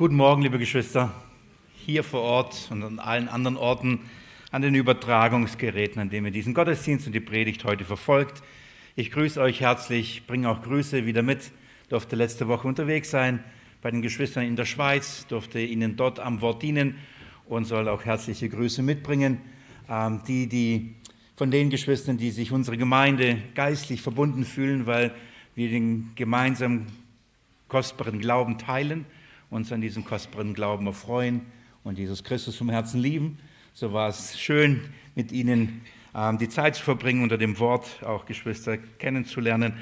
Guten Morgen, liebe Geschwister, hier vor Ort und an allen anderen Orten, an den Übertragungsgeräten, an denen ihr diesen Gottesdienst und die Predigt heute verfolgt. Ich grüße euch herzlich, bringe auch Grüße wieder mit, durfte letzte Woche unterwegs sein bei den Geschwistern in der Schweiz, durfte ihnen dort am Wort dienen und soll auch herzliche Grüße mitbringen. Ähm, die, die von den Geschwistern, die sich unsere Gemeinde geistlich verbunden fühlen, weil wir den gemeinsamen kostbaren Glauben teilen uns an diesem kostbaren Glauben erfreuen und Jesus Christus vom Herzen lieben. So war es schön, mit Ihnen ähm, die Zeit zu verbringen, unter dem Wort auch Geschwister kennenzulernen.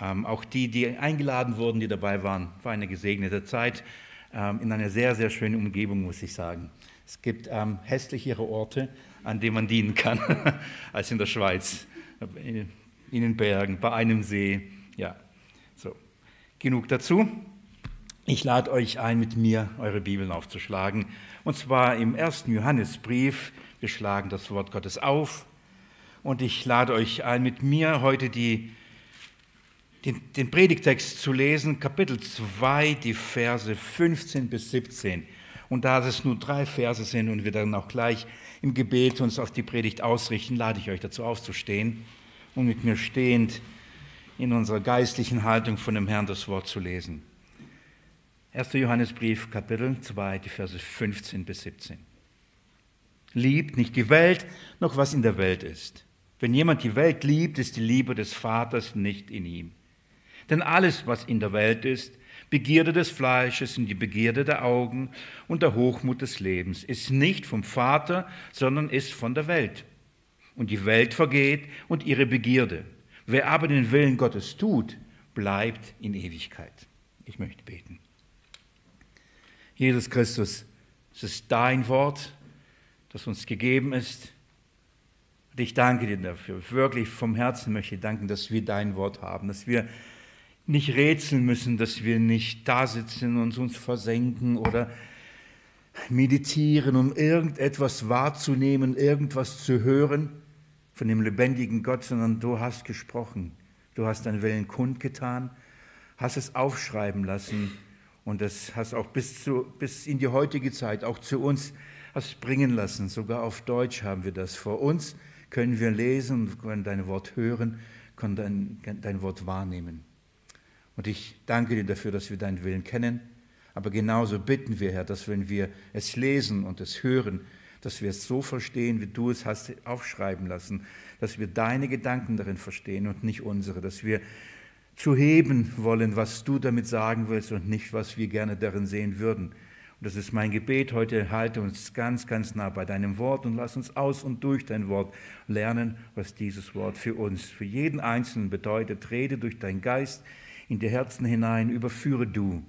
Ähm, auch die, die eingeladen wurden, die dabei waren, war eine gesegnete Zeit ähm, in einer sehr, sehr schönen Umgebung, muss ich sagen. Es gibt hässlichere Orte, an denen man dienen kann, als in der Schweiz. In den Bergen, bei einem See. Ja, so. Genug dazu. Ich lade euch ein, mit mir eure Bibeln aufzuschlagen. Und zwar im ersten Johannesbrief. Wir schlagen das Wort Gottes auf. Und ich lade euch ein, mit mir heute die, den, den Predigtext zu lesen, Kapitel 2, die Verse 15 bis 17. Und da es nur drei Verse sind und wir dann auch gleich im Gebet uns auf die Predigt ausrichten, lade ich euch dazu aufzustehen und mit mir stehend in unserer geistlichen Haltung von dem Herrn das Wort zu lesen. 1. Johannesbrief, Kapitel 2, die Verse 15 bis 17. Liebt nicht die Welt, noch was in der Welt ist. Wenn jemand die Welt liebt, ist die Liebe des Vaters nicht in ihm. Denn alles, was in der Welt ist, Begierde des Fleisches und die Begierde der Augen und der Hochmut des Lebens, ist nicht vom Vater, sondern ist von der Welt. Und die Welt vergeht und ihre Begierde. Wer aber den Willen Gottes tut, bleibt in Ewigkeit. Ich möchte beten. Jesus Christus, es ist dein Wort, das uns gegeben ist. Und ich danke dir dafür. Wirklich vom Herzen möchte ich danken, dass wir dein Wort haben, dass wir nicht rätseln müssen, dass wir nicht da sitzen und uns versenken oder meditieren, um irgendetwas wahrzunehmen, irgendwas zu hören von dem lebendigen Gott, sondern du hast gesprochen. Du hast deinen Willen kundgetan, hast es aufschreiben lassen und das hast auch bis, zu, bis in die heutige Zeit, auch zu uns, hast bringen lassen. Sogar auf Deutsch haben wir das. Vor uns können wir lesen können dein Wort hören, können dein, dein Wort wahrnehmen. Und ich danke dir dafür, dass wir deinen Willen kennen. Aber genauso bitten wir, Herr, dass wenn wir es lesen und es hören, dass wir es so verstehen, wie du es hast aufschreiben lassen, dass wir deine Gedanken darin verstehen und nicht unsere, dass wir zu heben wollen, was du damit sagen willst und nicht, was wir gerne darin sehen würden. Und das ist mein Gebet heute. Halte uns ganz, ganz nah bei deinem Wort und lass uns aus und durch dein Wort lernen, was dieses Wort für uns, für jeden Einzelnen bedeutet. Rede durch deinen Geist in die Herzen hinein, überführe du,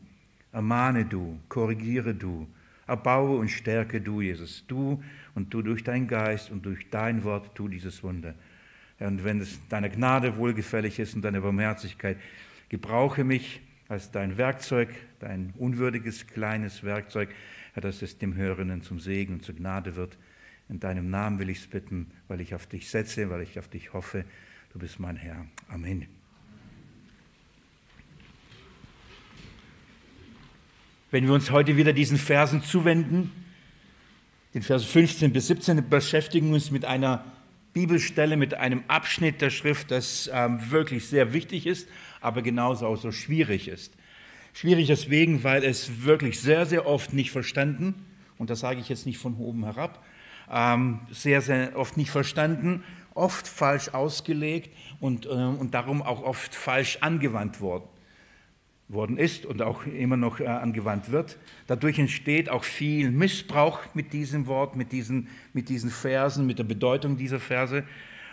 ermahne du, korrigiere du, erbaue und stärke du, Jesus. Du und du durch deinen Geist und durch dein Wort tu dieses Wunder. Und wenn es deiner Gnade wohlgefällig ist und deiner Barmherzigkeit, gebrauche mich als dein Werkzeug, dein unwürdiges kleines Werkzeug, Herr, dass es dem Hörenden zum Segen und zur Gnade wird. In deinem Namen will ich es bitten, weil ich auf dich setze, weil ich auf dich hoffe. Du bist mein Herr. Amen. Wenn wir uns heute wieder diesen Versen zuwenden, den Versen 15 bis 17, beschäftigen wir uns mit einer Bibelstelle mit einem Abschnitt der Schrift, das ähm, wirklich sehr wichtig ist, aber genauso auch so schwierig ist. Schwierig deswegen, weil es wirklich sehr, sehr oft nicht verstanden, und das sage ich jetzt nicht von oben herab, ähm, sehr, sehr oft nicht verstanden, oft falsch ausgelegt und, äh, und darum auch oft falsch angewandt worden worden ist und auch immer noch äh, angewandt wird. Dadurch entsteht auch viel Missbrauch mit diesem Wort, mit diesen, mit diesen Versen, mit der Bedeutung dieser Verse.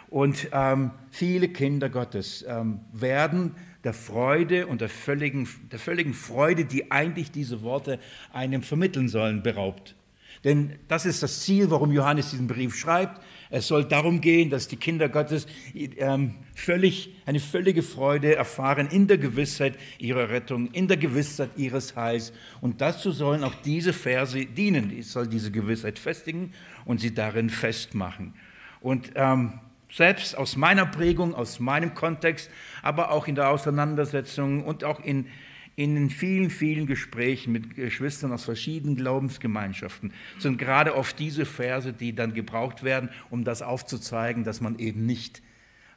Und ähm, viele Kinder Gottes ähm, werden der Freude und der völligen, der völligen Freude, die eigentlich diese Worte einem vermitteln sollen, beraubt. Denn das ist das Ziel, warum Johannes diesen Brief schreibt. Es soll darum gehen, dass die Kinder Gottes ähm, völlig, eine völlige Freude erfahren in der Gewissheit ihrer Rettung, in der Gewissheit ihres Heils. Und dazu sollen auch diese Verse dienen. Ich soll diese Gewissheit festigen und sie darin festmachen. Und ähm, selbst aus meiner Prägung, aus meinem Kontext, aber auch in der Auseinandersetzung und auch in, in den vielen, vielen Gesprächen mit Geschwistern aus verschiedenen Glaubensgemeinschaften sind gerade oft diese Verse, die dann gebraucht werden, um das aufzuzeigen, dass man eben nicht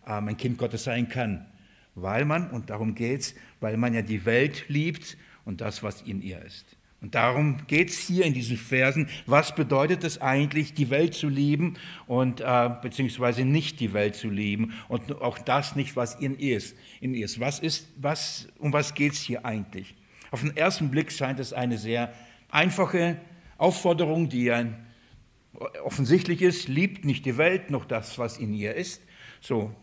ähm, ein Kind Gottes sein kann. Weil man, und darum geht es, weil man ja die Welt liebt und das, was in ihr ist. Und darum geht es hier in diesen Versen. Was bedeutet es eigentlich, die Welt zu lieben und äh, beziehungsweise nicht die Welt zu lieben und auch das nicht, was in ihr ist. In ihr ist. Was ist, was, um was geht es hier eigentlich? Auf den ersten Blick scheint es eine sehr einfache Aufforderung, die ein, offensichtlich ist. Liebt nicht die Welt, noch das, was in ihr ist. So,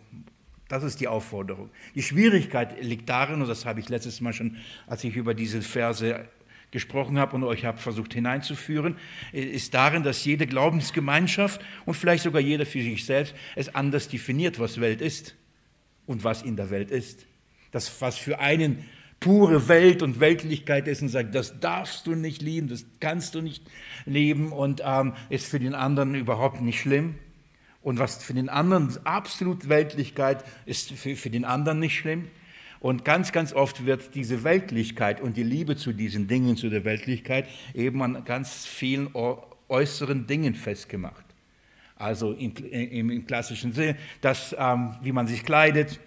das ist die Aufforderung. Die Schwierigkeit liegt darin, und das habe ich letztes Mal schon, als ich über diese Verse gesprochen habe und euch habe versucht hineinzuführen, ist darin, dass jede Glaubensgemeinschaft und vielleicht sogar jeder für sich selbst es anders definiert, was Welt ist und was in der Welt ist. Das, was für einen pure Welt und Weltlichkeit ist und sagt, das darfst du nicht lieben, das kannst du nicht leben und ähm, ist für den anderen überhaupt nicht schlimm. Und was für den anderen absolut Weltlichkeit ist für, für den anderen nicht schlimm. Und ganz, ganz oft wird diese Weltlichkeit und die Liebe zu diesen Dingen, zu der Weltlichkeit, eben an ganz vielen äußeren Dingen festgemacht. Also im, im, im klassischen Sinne, das, ähm, wie man sich kleidet,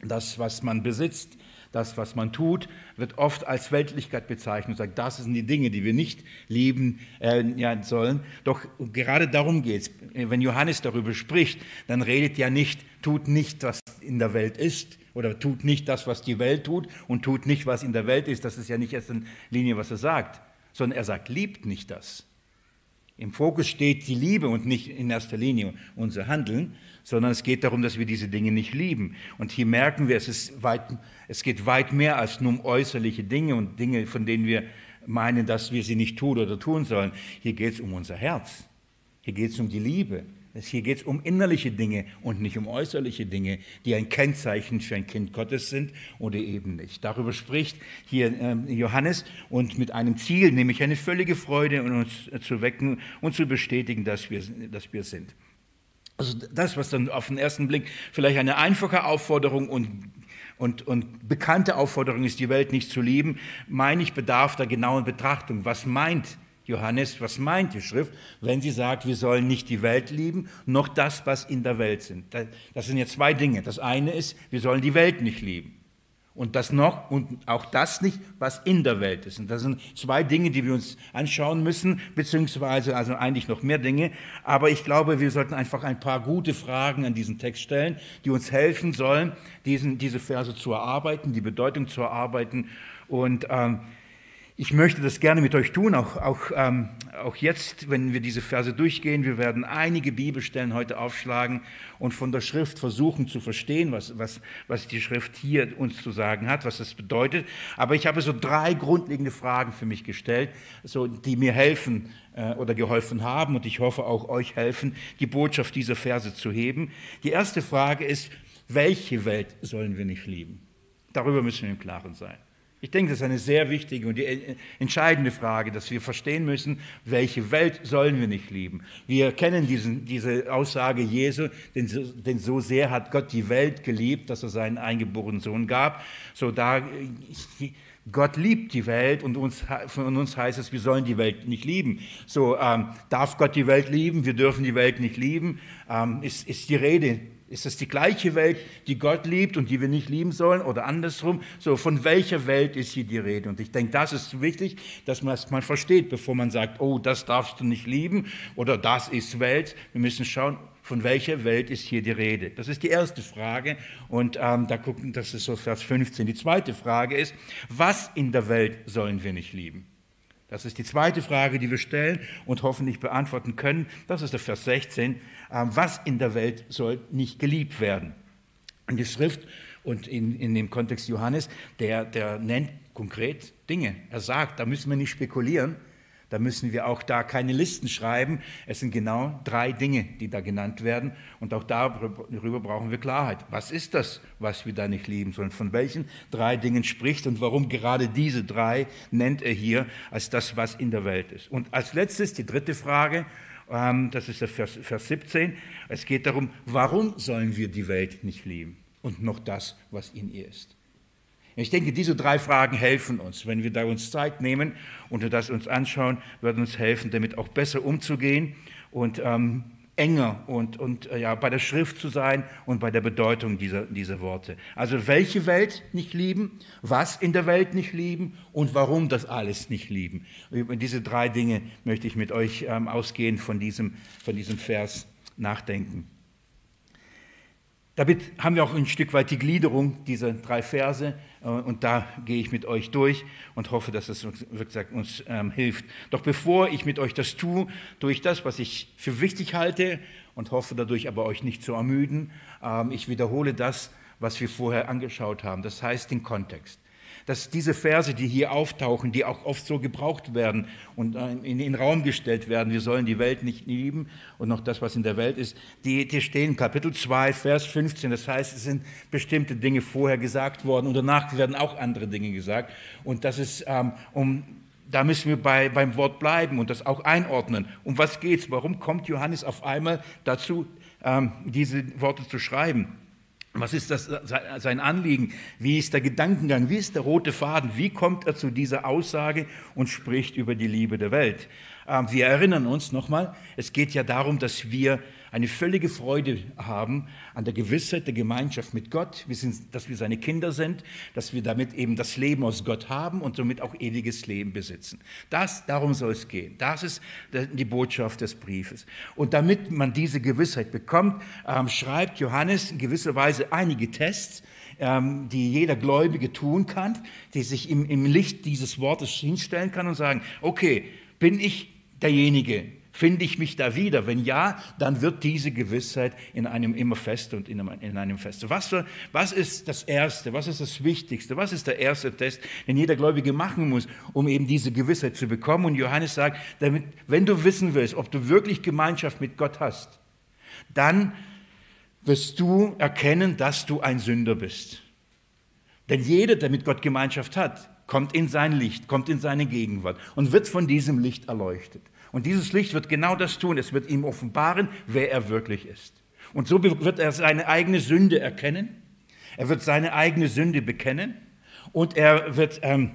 das, was man besitzt, das, was man tut, wird oft als Weltlichkeit bezeichnet und sagt, das sind die Dinge, die wir nicht lieben äh, ja, sollen. Doch gerade darum geht es. Wenn Johannes darüber spricht, dann redet ja nicht, tut nicht, was in der Welt ist, oder tut nicht das, was die Welt tut und tut nicht, was in der Welt ist. Das ist ja nicht erst in Linie, was er sagt, sondern er sagt, liebt nicht das. Im Fokus steht die Liebe und nicht in erster Linie unser Handeln, sondern es geht darum, dass wir diese Dinge nicht lieben. Und hier merken wir, es, ist weit, es geht weit mehr als nur um äußerliche Dinge und Dinge, von denen wir meinen, dass wir sie nicht tun oder tun sollen. Hier geht es um unser Herz. Hier geht es um die Liebe. Hier geht es um innerliche Dinge und nicht um äußerliche Dinge, die ein Kennzeichen für ein Kind Gottes sind oder eben nicht. Darüber spricht hier ähm, Johannes und mit einem Ziel, nämlich eine völlige Freude in uns zu wecken und zu bestätigen, dass wir, dass wir sind. Also das, was dann auf den ersten Blick vielleicht eine einfache Aufforderung und und, und bekannte Aufforderung ist, die Welt nicht zu lieben, meine ich, bedarf der genauen Betrachtung. Was meint Johannes, was meint die Schrift, wenn sie sagt, wir sollen nicht die Welt lieben, noch das, was in der Welt sind? Das sind jetzt zwei Dinge. Das eine ist, wir sollen die Welt nicht lieben. Und das noch und auch das nicht, was in der Welt ist. Und das sind zwei Dinge, die wir uns anschauen müssen, beziehungsweise also eigentlich noch mehr Dinge. Aber ich glaube, wir sollten einfach ein paar gute Fragen an diesen Text stellen, die uns helfen sollen, diesen, diese Verse zu erarbeiten, die Bedeutung zu erarbeiten. Und ähm, ich möchte das gerne mit euch tun, auch, auch, ähm, auch jetzt, wenn wir diese Verse durchgehen. Wir werden einige Bibelstellen heute aufschlagen und von der Schrift versuchen zu verstehen, was, was, was die Schrift hier uns zu sagen hat, was das bedeutet. Aber ich habe so drei grundlegende Fragen für mich gestellt, so, die mir helfen äh, oder geholfen haben und ich hoffe auch euch helfen, die Botschaft dieser Verse zu heben. Die erste Frage ist, welche Welt sollen wir nicht lieben? Darüber müssen wir im Klaren sein. Ich denke, das ist eine sehr wichtige und die entscheidende Frage, dass wir verstehen müssen, welche Welt sollen wir nicht lieben. Wir kennen diesen, diese Aussage Jesu, denn so, denn so sehr hat Gott die Welt geliebt, dass er seinen eingeborenen Sohn gab. So da, Gott liebt die Welt und uns, von uns heißt es, wir sollen die Welt nicht lieben. So ähm, darf Gott die Welt lieben, wir dürfen die Welt nicht lieben, ähm, ist, ist die Rede ist das die gleiche Welt, die Gott liebt und die wir nicht lieben sollen oder andersrum? So, von welcher Welt ist hier die Rede? Und ich denke, das ist wichtig, dass man es mal versteht, bevor man sagt, oh, das darfst du nicht lieben oder das ist Welt. Wir müssen schauen, von welcher Welt ist hier die Rede? Das ist die erste Frage und ähm, da gucken, das ist so Vers 15. Die zweite Frage ist, was in der Welt sollen wir nicht lieben? Das ist die zweite Frage, die wir stellen und hoffentlich beantworten können. Das ist der Vers 16. Ähm, was in der Welt soll nicht geliebt werden? Und die Schrift und in, in dem Kontext Johannes, der, der nennt konkret Dinge. Er sagt, da müssen wir nicht spekulieren, da müssen wir auch da keine Listen schreiben. Es sind genau drei Dinge, die da genannt werden. Und auch darüber brauchen wir Klarheit. Was ist das, was wir da nicht lieben sollen? Von welchen drei Dingen spricht und warum gerade diese drei nennt er hier als das, was in der Welt ist? Und als letztes die dritte Frage, ähm, das ist der Vers, Vers 17. Es geht darum, warum sollen wir die Welt nicht lieben und noch das, was in ihr ist. Ich denke, diese drei Fragen helfen uns. Wenn wir da uns Zeit nehmen und das uns anschauen, wird uns helfen, damit auch besser umzugehen und ähm, enger und, und äh, ja, bei der Schrift zu sein und bei der Bedeutung dieser, dieser Worte. Also welche Welt nicht lieben, was in der Welt nicht lieben und warum das alles nicht lieben. Über diese drei Dinge möchte ich mit euch ähm, ausgehend von diesem, von diesem Vers nachdenken. Damit haben wir auch ein Stück weit die Gliederung dieser drei Verse und da gehe ich mit euch durch und hoffe, dass es uns, gesagt, uns ähm, hilft. Doch bevor ich mit euch das tue, durch das, was ich für wichtig halte und hoffe dadurch aber euch nicht zu ermüden, ähm, ich wiederhole das, was wir vorher angeschaut haben, das heißt den Kontext dass diese Verse, die hier auftauchen, die auch oft so gebraucht werden und äh, in den Raum gestellt werden, wir sollen die Welt nicht lieben und noch das, was in der Welt ist, die, die stehen Kapitel 2, Vers 15. Das heißt, es sind bestimmte Dinge vorher gesagt worden und danach werden auch andere Dinge gesagt. Und das ist, ähm, um da müssen wir bei, beim Wort bleiben und das auch einordnen. Um was geht es? Warum kommt Johannes auf einmal dazu, ähm, diese Worte zu schreiben? Was ist das, sein Anliegen? Wie ist der Gedankengang? Wie ist der rote Faden? Wie kommt er zu dieser Aussage und spricht über die Liebe der Welt? Ähm, wir erinnern uns nochmal, es geht ja darum, dass wir eine völlige Freude haben an der Gewissheit der Gemeinschaft mit Gott, wir sind, dass wir seine Kinder sind, dass wir damit eben das Leben aus Gott haben und somit auch ewiges Leben besitzen. Das, darum soll es gehen. Das ist die Botschaft des Briefes. Und damit man diese Gewissheit bekommt, ähm, schreibt Johannes in gewisser Weise einige Tests, ähm, die jeder Gläubige tun kann, die sich im, im Licht dieses Wortes hinstellen kann und sagen, okay, bin ich derjenige, Finde ich mich da wieder? Wenn ja, dann wird diese Gewissheit in einem immer fester und in einem, in einem fester. Was, für, was ist das Erste? Was ist das Wichtigste? Was ist der erste Test, den jeder Gläubige machen muss, um eben diese Gewissheit zu bekommen? Und Johannes sagt, damit, wenn du wissen willst, ob du wirklich Gemeinschaft mit Gott hast, dann wirst du erkennen, dass du ein Sünder bist. Denn jeder, der mit Gott Gemeinschaft hat, kommt in sein Licht, kommt in seine Gegenwart und wird von diesem Licht erleuchtet. Und dieses Licht wird genau das tun. Es wird ihm offenbaren, wer er wirklich ist. Und so wird er seine eigene Sünde erkennen. Er wird seine eigene Sünde bekennen und er wird ähm,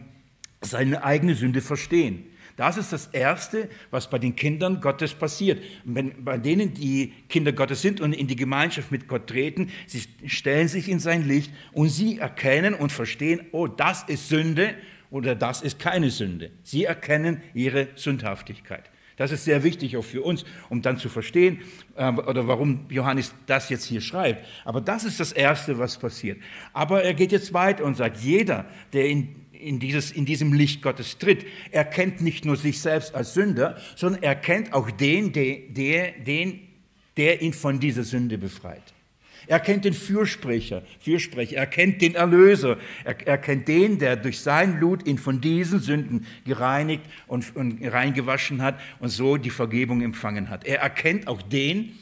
seine eigene Sünde verstehen. Das ist das Erste, was bei den Kindern Gottes passiert. Wenn, bei denen, die Kinder Gottes sind und in die Gemeinschaft mit Gott treten, sie stellen sich in sein Licht und sie erkennen und verstehen, oh, das ist Sünde oder das ist keine Sünde. Sie erkennen ihre Sündhaftigkeit. Das ist sehr wichtig auch für uns, um dann zu verstehen, äh, oder warum Johannes das jetzt hier schreibt. Aber das ist das Erste, was passiert. Aber er geht jetzt weiter und sagt, jeder, der in, in, dieses, in diesem Licht Gottes tritt, erkennt nicht nur sich selbst als Sünder, sondern erkennt auch den, der, der, den, der ihn von dieser Sünde befreit. Er kennt den Fürsprecher, Fürsprecher, er kennt den Erlöser, er, er kennt den, der durch sein Blut ihn von diesen Sünden gereinigt und, und reingewaschen hat und so die Vergebung empfangen hat. Er erkennt auch den,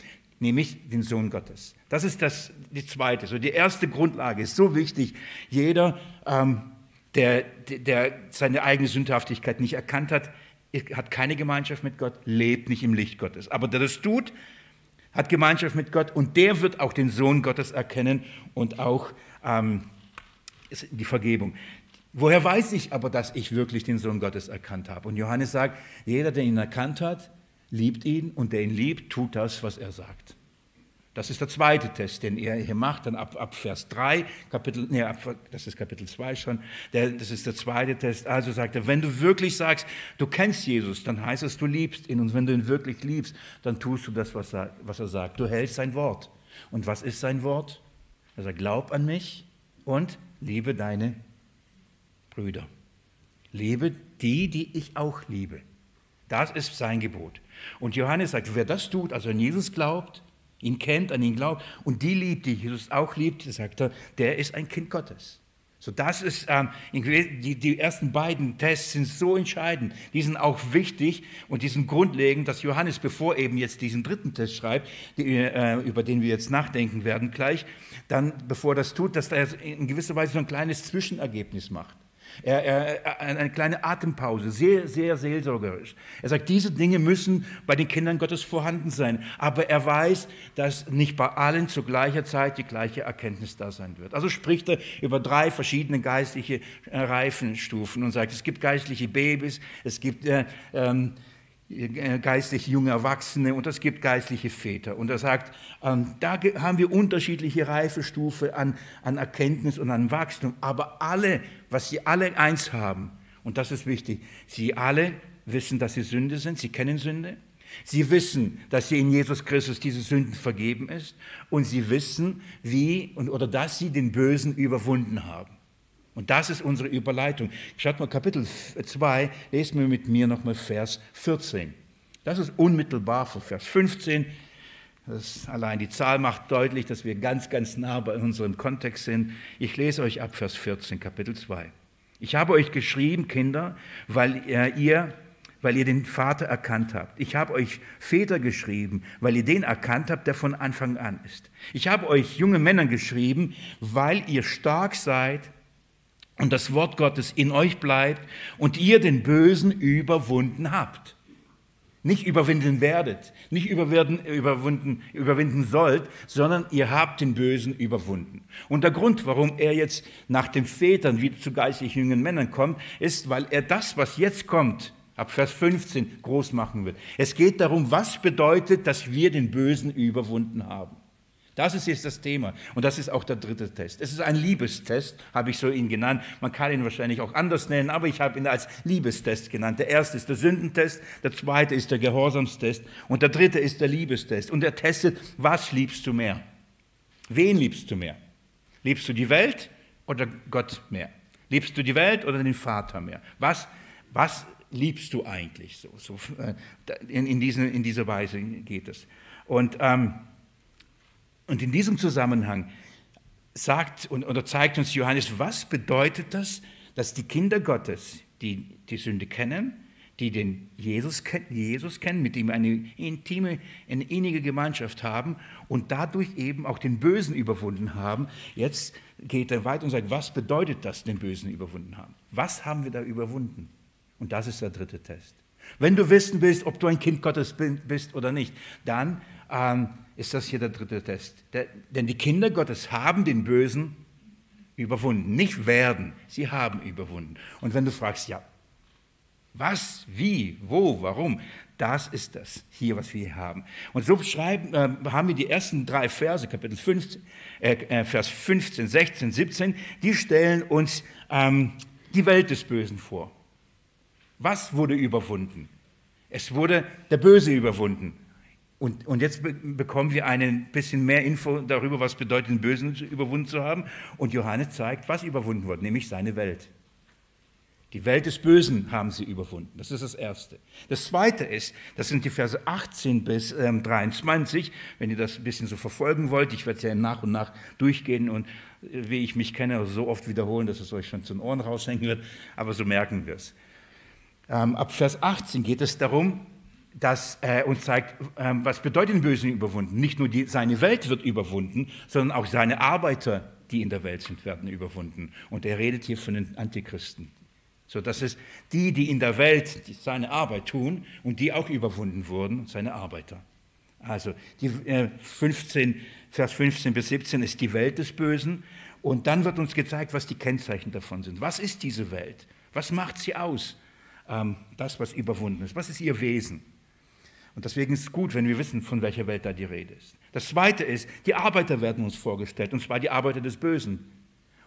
nämlich den Sohn Gottes. Das ist das, die zweite. So die erste Grundlage ist so wichtig. Jeder, ähm, der, der seine eigene Sündhaftigkeit nicht erkannt hat, hat keine Gemeinschaft mit Gott, lebt nicht im Licht Gottes. Aber der das tut, hat Gemeinschaft mit Gott und der wird auch den Sohn Gottes erkennen und auch ähm, die Vergebung. Woher weiß ich aber, dass ich wirklich den Sohn Gottes erkannt habe? Und Johannes sagt, jeder, der ihn erkannt hat, liebt ihn und der ihn liebt, tut das, was er sagt. Das ist der zweite Test, den er hier macht, dann ab, ab Vers 3, Kapitel, nee, ab, das ist Kapitel 2 schon, der, das ist der zweite Test. Also sagt er, wenn du wirklich sagst, du kennst Jesus, dann heißt es, du liebst ihn. Und wenn du ihn wirklich liebst, dann tust du das, was er, was er sagt. Du hältst sein Wort. Und was ist sein Wort? Er sagt, glaub an mich und liebe deine Brüder. Liebe die, die ich auch liebe. Das ist sein Gebot. Und Johannes sagt, wer das tut, also an Jesus glaubt, ihn kennt, an ihn glaubt und die liebt, die Jesus auch liebt, sagt er, der ist ein Kind Gottes. So, das ist, ähm, die, die ersten beiden Tests sind so entscheidend, die sind auch wichtig und die sind grundlegend, dass Johannes, bevor eben jetzt diesen dritten Test schreibt, die, äh, über den wir jetzt nachdenken werden gleich, dann, bevor das tut, dass er in gewisser Weise so ein kleines Zwischenergebnis macht. Er, er, eine kleine Atempause, sehr, sehr seelsorgerisch. Er sagt, diese Dinge müssen bei den Kindern Gottes vorhanden sein. Aber er weiß, dass nicht bei allen zu gleicher Zeit die gleiche Erkenntnis da sein wird. Also spricht er über drei verschiedene geistliche äh, Reifenstufen und sagt, es gibt geistliche Babys, es gibt äh, ähm, äh, geistlich junge Erwachsene und es gibt geistliche Väter. Und er sagt, ähm, da haben wir unterschiedliche Reifestufe an, an Erkenntnis und an Wachstum, aber alle, was sie alle eins haben, und das ist wichtig, sie alle wissen, dass sie Sünde sind, sie kennen Sünde, sie wissen, dass sie in Jesus Christus diese Sünden vergeben ist und sie wissen, wie oder dass sie den Bösen überwunden haben. Und das ist unsere Überleitung. Schaut mal, Kapitel 2, lesen wir mit mir nochmal Vers 14. Das ist unmittelbar vor Vers 15. Das allein die Zahl macht deutlich, dass wir ganz, ganz nah bei unserem Kontext sind. Ich lese euch ab Vers 14, Kapitel 2. Ich habe euch geschrieben, Kinder, weil ihr, weil ihr den Vater erkannt habt. Ich habe euch Väter geschrieben, weil ihr den erkannt habt, der von Anfang an ist. Ich habe euch junge Männer geschrieben, weil ihr stark seid und das Wort Gottes in euch bleibt und ihr den Bösen überwunden habt. Nicht überwinden werdet, nicht überwinden, überwinden, überwinden sollt, sondern ihr habt den Bösen überwunden. Und der Grund, warum er jetzt nach den Vätern wieder zu geistlich jungen Männern kommt, ist, weil er das, was jetzt kommt, ab Vers 15 groß machen wird. Es geht darum, was bedeutet, dass wir den Bösen überwunden haben. Das ist jetzt das Thema. Und das ist auch der dritte Test. Es ist ein Liebestest, habe ich so ihn genannt. Man kann ihn wahrscheinlich auch anders nennen, aber ich habe ihn als Liebestest genannt. Der erste ist der Sündentest, der zweite ist der Gehorsamstest und der dritte ist der Liebestest. Und er testet, was liebst du mehr? Wen liebst du mehr? Liebst du die Welt oder Gott mehr? Liebst du die Welt oder den Vater mehr? Was, was liebst du eigentlich so? so äh, in, in, diesen, in dieser Weise geht es. Und ähm, und in diesem Zusammenhang sagt und, oder zeigt uns Johannes, was bedeutet das, dass die Kinder Gottes, die die Sünde kennen, die den Jesus, Jesus kennen, mit ihm eine intime, eine innige Gemeinschaft haben und dadurch eben auch den Bösen überwunden haben. Jetzt geht er weiter und sagt, was bedeutet das, den Bösen überwunden haben? Was haben wir da überwunden? Und das ist der dritte Test. Wenn du wissen willst, ob du ein Kind Gottes bist oder nicht, dann ähm, ist das hier der dritte Test. Der, denn die Kinder Gottes haben den Bösen überwunden, nicht werden, sie haben überwunden. Und wenn du fragst, ja, was, wie, wo, warum, das ist das hier, was wir hier haben. Und so schreiben, äh, haben wir die ersten drei Verse, Kapitel 15, äh, äh, Vers 15, 16, 17, die stellen uns ähm, die Welt des Bösen vor. Was wurde überwunden? Es wurde der Böse überwunden. Und, und jetzt be bekommen wir ein bisschen mehr Info darüber, was bedeutet, den Bösen überwunden zu haben. Und Johannes zeigt, was überwunden wurde, nämlich seine Welt. Die Welt des Bösen haben sie überwunden. Das ist das Erste. Das Zweite ist, das sind die Verse 18 bis ähm, 23, wenn ihr das ein bisschen so verfolgen wollt. Ich werde es ja nach und nach durchgehen und äh, wie ich mich kenne, so oft wiederholen, dass es euch schon zu den Ohren raushängen wird. Aber so merken wir es. Ähm, ab Vers 18 geht es darum, das äh, uns zeigt, äh, was bedeutet den Bösen überwunden. Nicht nur die, seine Welt wird überwunden, sondern auch seine Arbeiter, die in der Welt sind, werden überwunden. Und er redet hier von den Antichristen. So, das ist die, die in der Welt seine Arbeit tun und die auch überwunden wurden, seine Arbeiter. Also die, äh, 15, Vers 15 bis 17 ist die Welt des Bösen. Und dann wird uns gezeigt, was die Kennzeichen davon sind. Was ist diese Welt? Was macht sie aus? Ähm, das, was überwunden ist. Was ist ihr Wesen? Und deswegen ist es gut, wenn wir wissen, von welcher Welt da die Rede ist. Das Zweite ist, die Arbeiter werden uns vorgestellt, und zwar die Arbeiter des Bösen.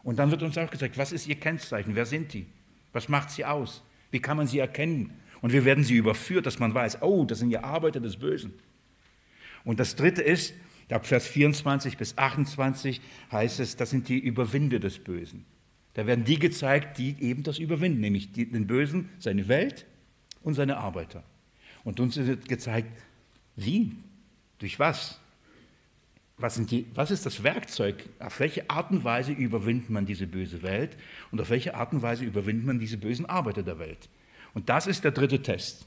Und dann wird uns auch gesagt, was ist ihr Kennzeichen? Wer sind die? Was macht sie aus? Wie kann man sie erkennen? Und wir werden sie überführt, dass man weiß, oh, das sind ja Arbeiter des Bösen. Und das Dritte ist, ab Vers 24 bis 28 heißt es, das sind die Überwinde des Bösen. Da werden die gezeigt, die eben das überwinden, nämlich den Bösen, seine Welt und seine Arbeiter. Und uns wird gezeigt, wie, durch was. Was, die, was, ist das Werkzeug? Auf welche Art und Weise überwindet man diese böse Welt und auf welche Art und Weise überwindet man diese bösen Arbeiter der Welt? Und das ist der dritte Test,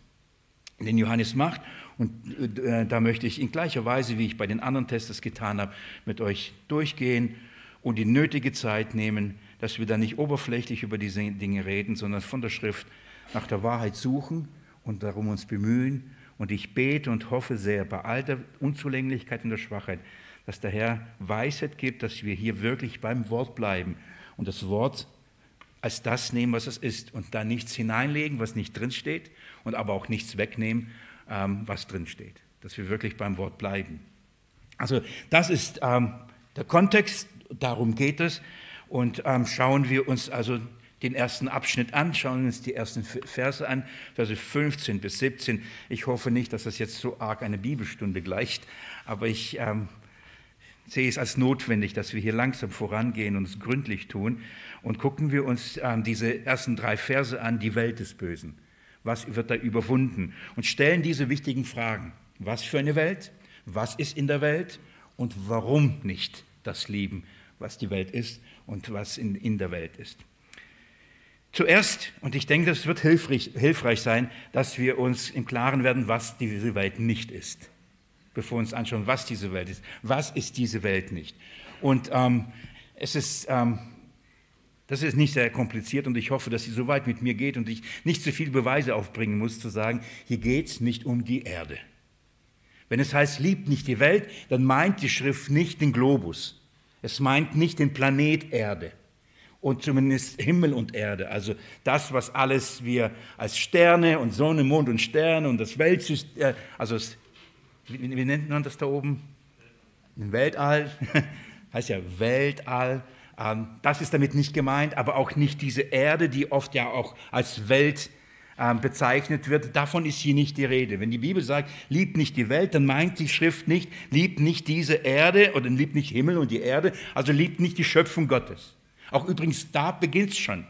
den Johannes macht. Und äh, da möchte ich in gleicher Weise, wie ich bei den anderen Tests getan habe, mit euch durchgehen und die nötige Zeit nehmen, dass wir da nicht oberflächlich über diese Dinge reden, sondern von der Schrift nach der Wahrheit suchen und darum uns bemühen. Und ich bete und hoffe sehr bei all der Unzulänglichkeit und der Schwachheit, dass der Herr Weisheit gibt, dass wir hier wirklich beim Wort bleiben und das Wort als das nehmen, was es ist und da nichts hineinlegen, was nicht drinsteht und aber auch nichts wegnehmen, ähm, was drinsteht. Dass wir wirklich beim Wort bleiben. Also das ist ähm, der Kontext, darum geht es. Und ähm, schauen wir uns also den ersten Abschnitt an, schauen uns die ersten Verse an, Verse 15 bis 17. Ich hoffe nicht, dass das jetzt so arg eine Bibelstunde gleicht, aber ich ähm, sehe es als notwendig, dass wir hier langsam vorangehen und es gründlich tun. Und gucken wir uns ähm, diese ersten drei Verse an, die Welt des Bösen. Was wird da überwunden? Und stellen diese wichtigen Fragen. Was für eine Welt? Was ist in der Welt? Und warum nicht das Lieben, was die Welt ist und was in, in der Welt ist? Zuerst, und ich denke, es wird hilfreich, hilfreich sein, dass wir uns im Klaren werden, was diese Welt nicht ist bevor wir uns anschauen, was diese Welt ist. Was ist diese Welt nicht? Und ähm, es ist, ähm, das ist nicht sehr kompliziert und ich hoffe, dass sie so weit mit mir geht und ich nicht zu viele Beweise aufbringen muss, zu sagen, hier geht es nicht um die Erde. Wenn es heißt, liebt nicht die Welt, dann meint die Schrift nicht den Globus. Es meint nicht den Planet Erde und zumindest Himmel und Erde. Also das, was alles wir als Sterne und Sonne, Mond und Sterne und das Weltsystem, äh, also das wie, wie nennt man das da oben? Weltall, heißt ja Weltall. Ähm, das ist damit nicht gemeint, aber auch nicht diese Erde, die oft ja auch als Welt ähm, bezeichnet wird. Davon ist hier nicht die Rede. Wenn die Bibel sagt, liebt nicht die Welt, dann meint die Schrift nicht, liebt nicht diese Erde oder liebt nicht Himmel und die Erde, also liebt nicht die Schöpfung Gottes. Auch übrigens, da beginnt es schon.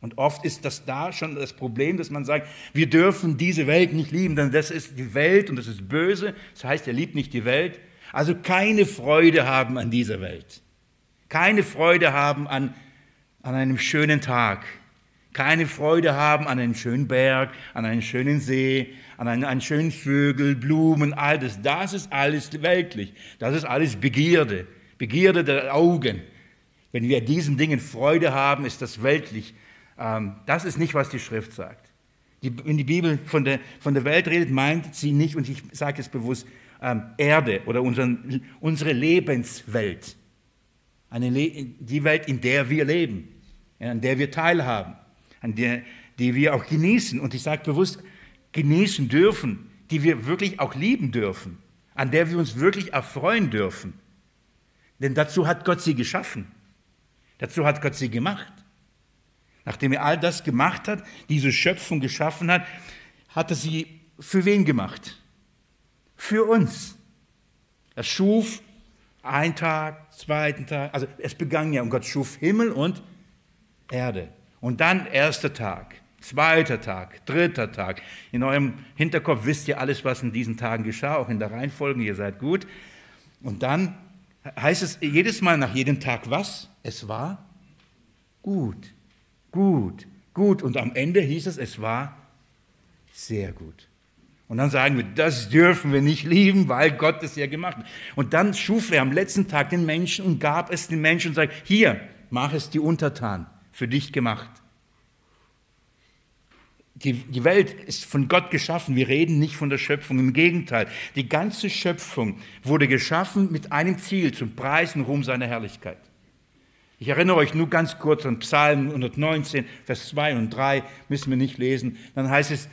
Und oft ist das da schon das Problem, dass man sagt, wir dürfen diese Welt nicht lieben, denn das ist die Welt und das ist böse. Das heißt, er liebt nicht die Welt. Also keine Freude haben an dieser Welt. Keine Freude haben an, an einem schönen Tag. Keine Freude haben an einem schönen Berg, an einem schönen See, an einen, einen schönen Vögel, Blumen, all das. Das ist alles weltlich. Das ist alles Begierde. Begierde der Augen. Wenn wir diesen Dingen Freude haben, ist das weltlich. Ähm, das ist nicht, was die Schrift sagt. Wenn die Bibel von der, von der Welt redet, meint sie nicht, und ich sage es bewusst, ähm, Erde oder unseren, unsere Lebenswelt. Eine Le die Welt, in der wir leben, an der wir teilhaben, an der die wir auch genießen. Und ich sage bewusst, genießen dürfen, die wir wirklich auch lieben dürfen, an der wir uns wirklich erfreuen dürfen. Denn dazu hat Gott sie geschaffen. Dazu hat Gott sie gemacht. Nachdem er all das gemacht hat, diese Schöpfung geschaffen hat, hat er sie für wen gemacht? Für uns. Er schuf einen Tag, zweiten Tag, also es begann ja und Gott schuf Himmel und Erde. Und dann erster Tag, zweiter Tag, dritter Tag. In eurem Hinterkopf wisst ihr alles, was in diesen Tagen geschah, auch in der Reihenfolge, ihr seid gut. Und dann heißt es jedes Mal nach jedem Tag was? Es war gut gut, gut. Und am Ende hieß es, es war sehr gut. Und dann sagen wir, das dürfen wir nicht lieben, weil Gott es ja gemacht hat. Und dann schuf er am letzten Tag den Menschen und gab es den Menschen und sagt, hier, mach es die Untertan, für dich gemacht. Die, die Welt ist von Gott geschaffen. Wir reden nicht von der Schöpfung. Im Gegenteil, die ganze Schöpfung wurde geschaffen mit einem Ziel, zum Preis und Ruhm seiner Herrlichkeit. Ich erinnere euch nur ganz kurz an Psalm 119, Vers 2 und 3, müssen wir nicht lesen. Dann heißt es,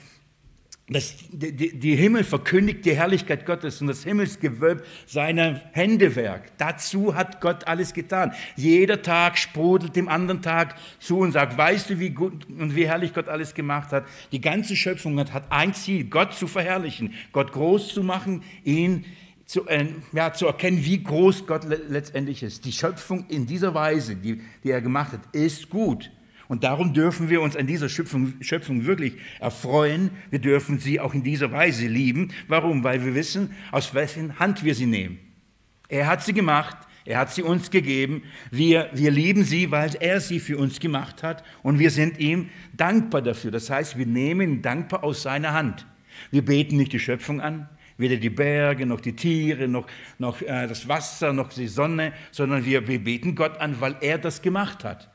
dass die, Himmel verkündigt die Herrlichkeit Gottes und das Himmelsgewölb seiner Händewerk. Dazu hat Gott alles getan. Jeder Tag sprudelt dem anderen Tag zu und sagt, weißt du, wie gut und wie herrlich Gott alles gemacht hat? Die ganze Schöpfung hat ein Ziel, Gott zu verherrlichen, Gott groß zu machen, ihn zu, äh, ja, zu erkennen, wie groß Gott le letztendlich ist. Die Schöpfung in dieser Weise, die, die er gemacht hat, ist gut. Und darum dürfen wir uns an dieser Schöpfung, Schöpfung wirklich erfreuen. Wir dürfen sie auch in dieser Weise lieben. Warum? Weil wir wissen, aus wessen Hand wir sie nehmen. Er hat sie gemacht, er hat sie uns gegeben. Wir, wir lieben sie, weil er sie für uns gemacht hat. Und wir sind ihm dankbar dafür. Das heißt, wir nehmen ihn dankbar aus seiner Hand. Wir beten nicht die Schöpfung an, Weder die Berge, noch die Tiere, noch, noch äh, das Wasser, noch die Sonne, sondern wir, wir beten Gott an, weil er das gemacht hat.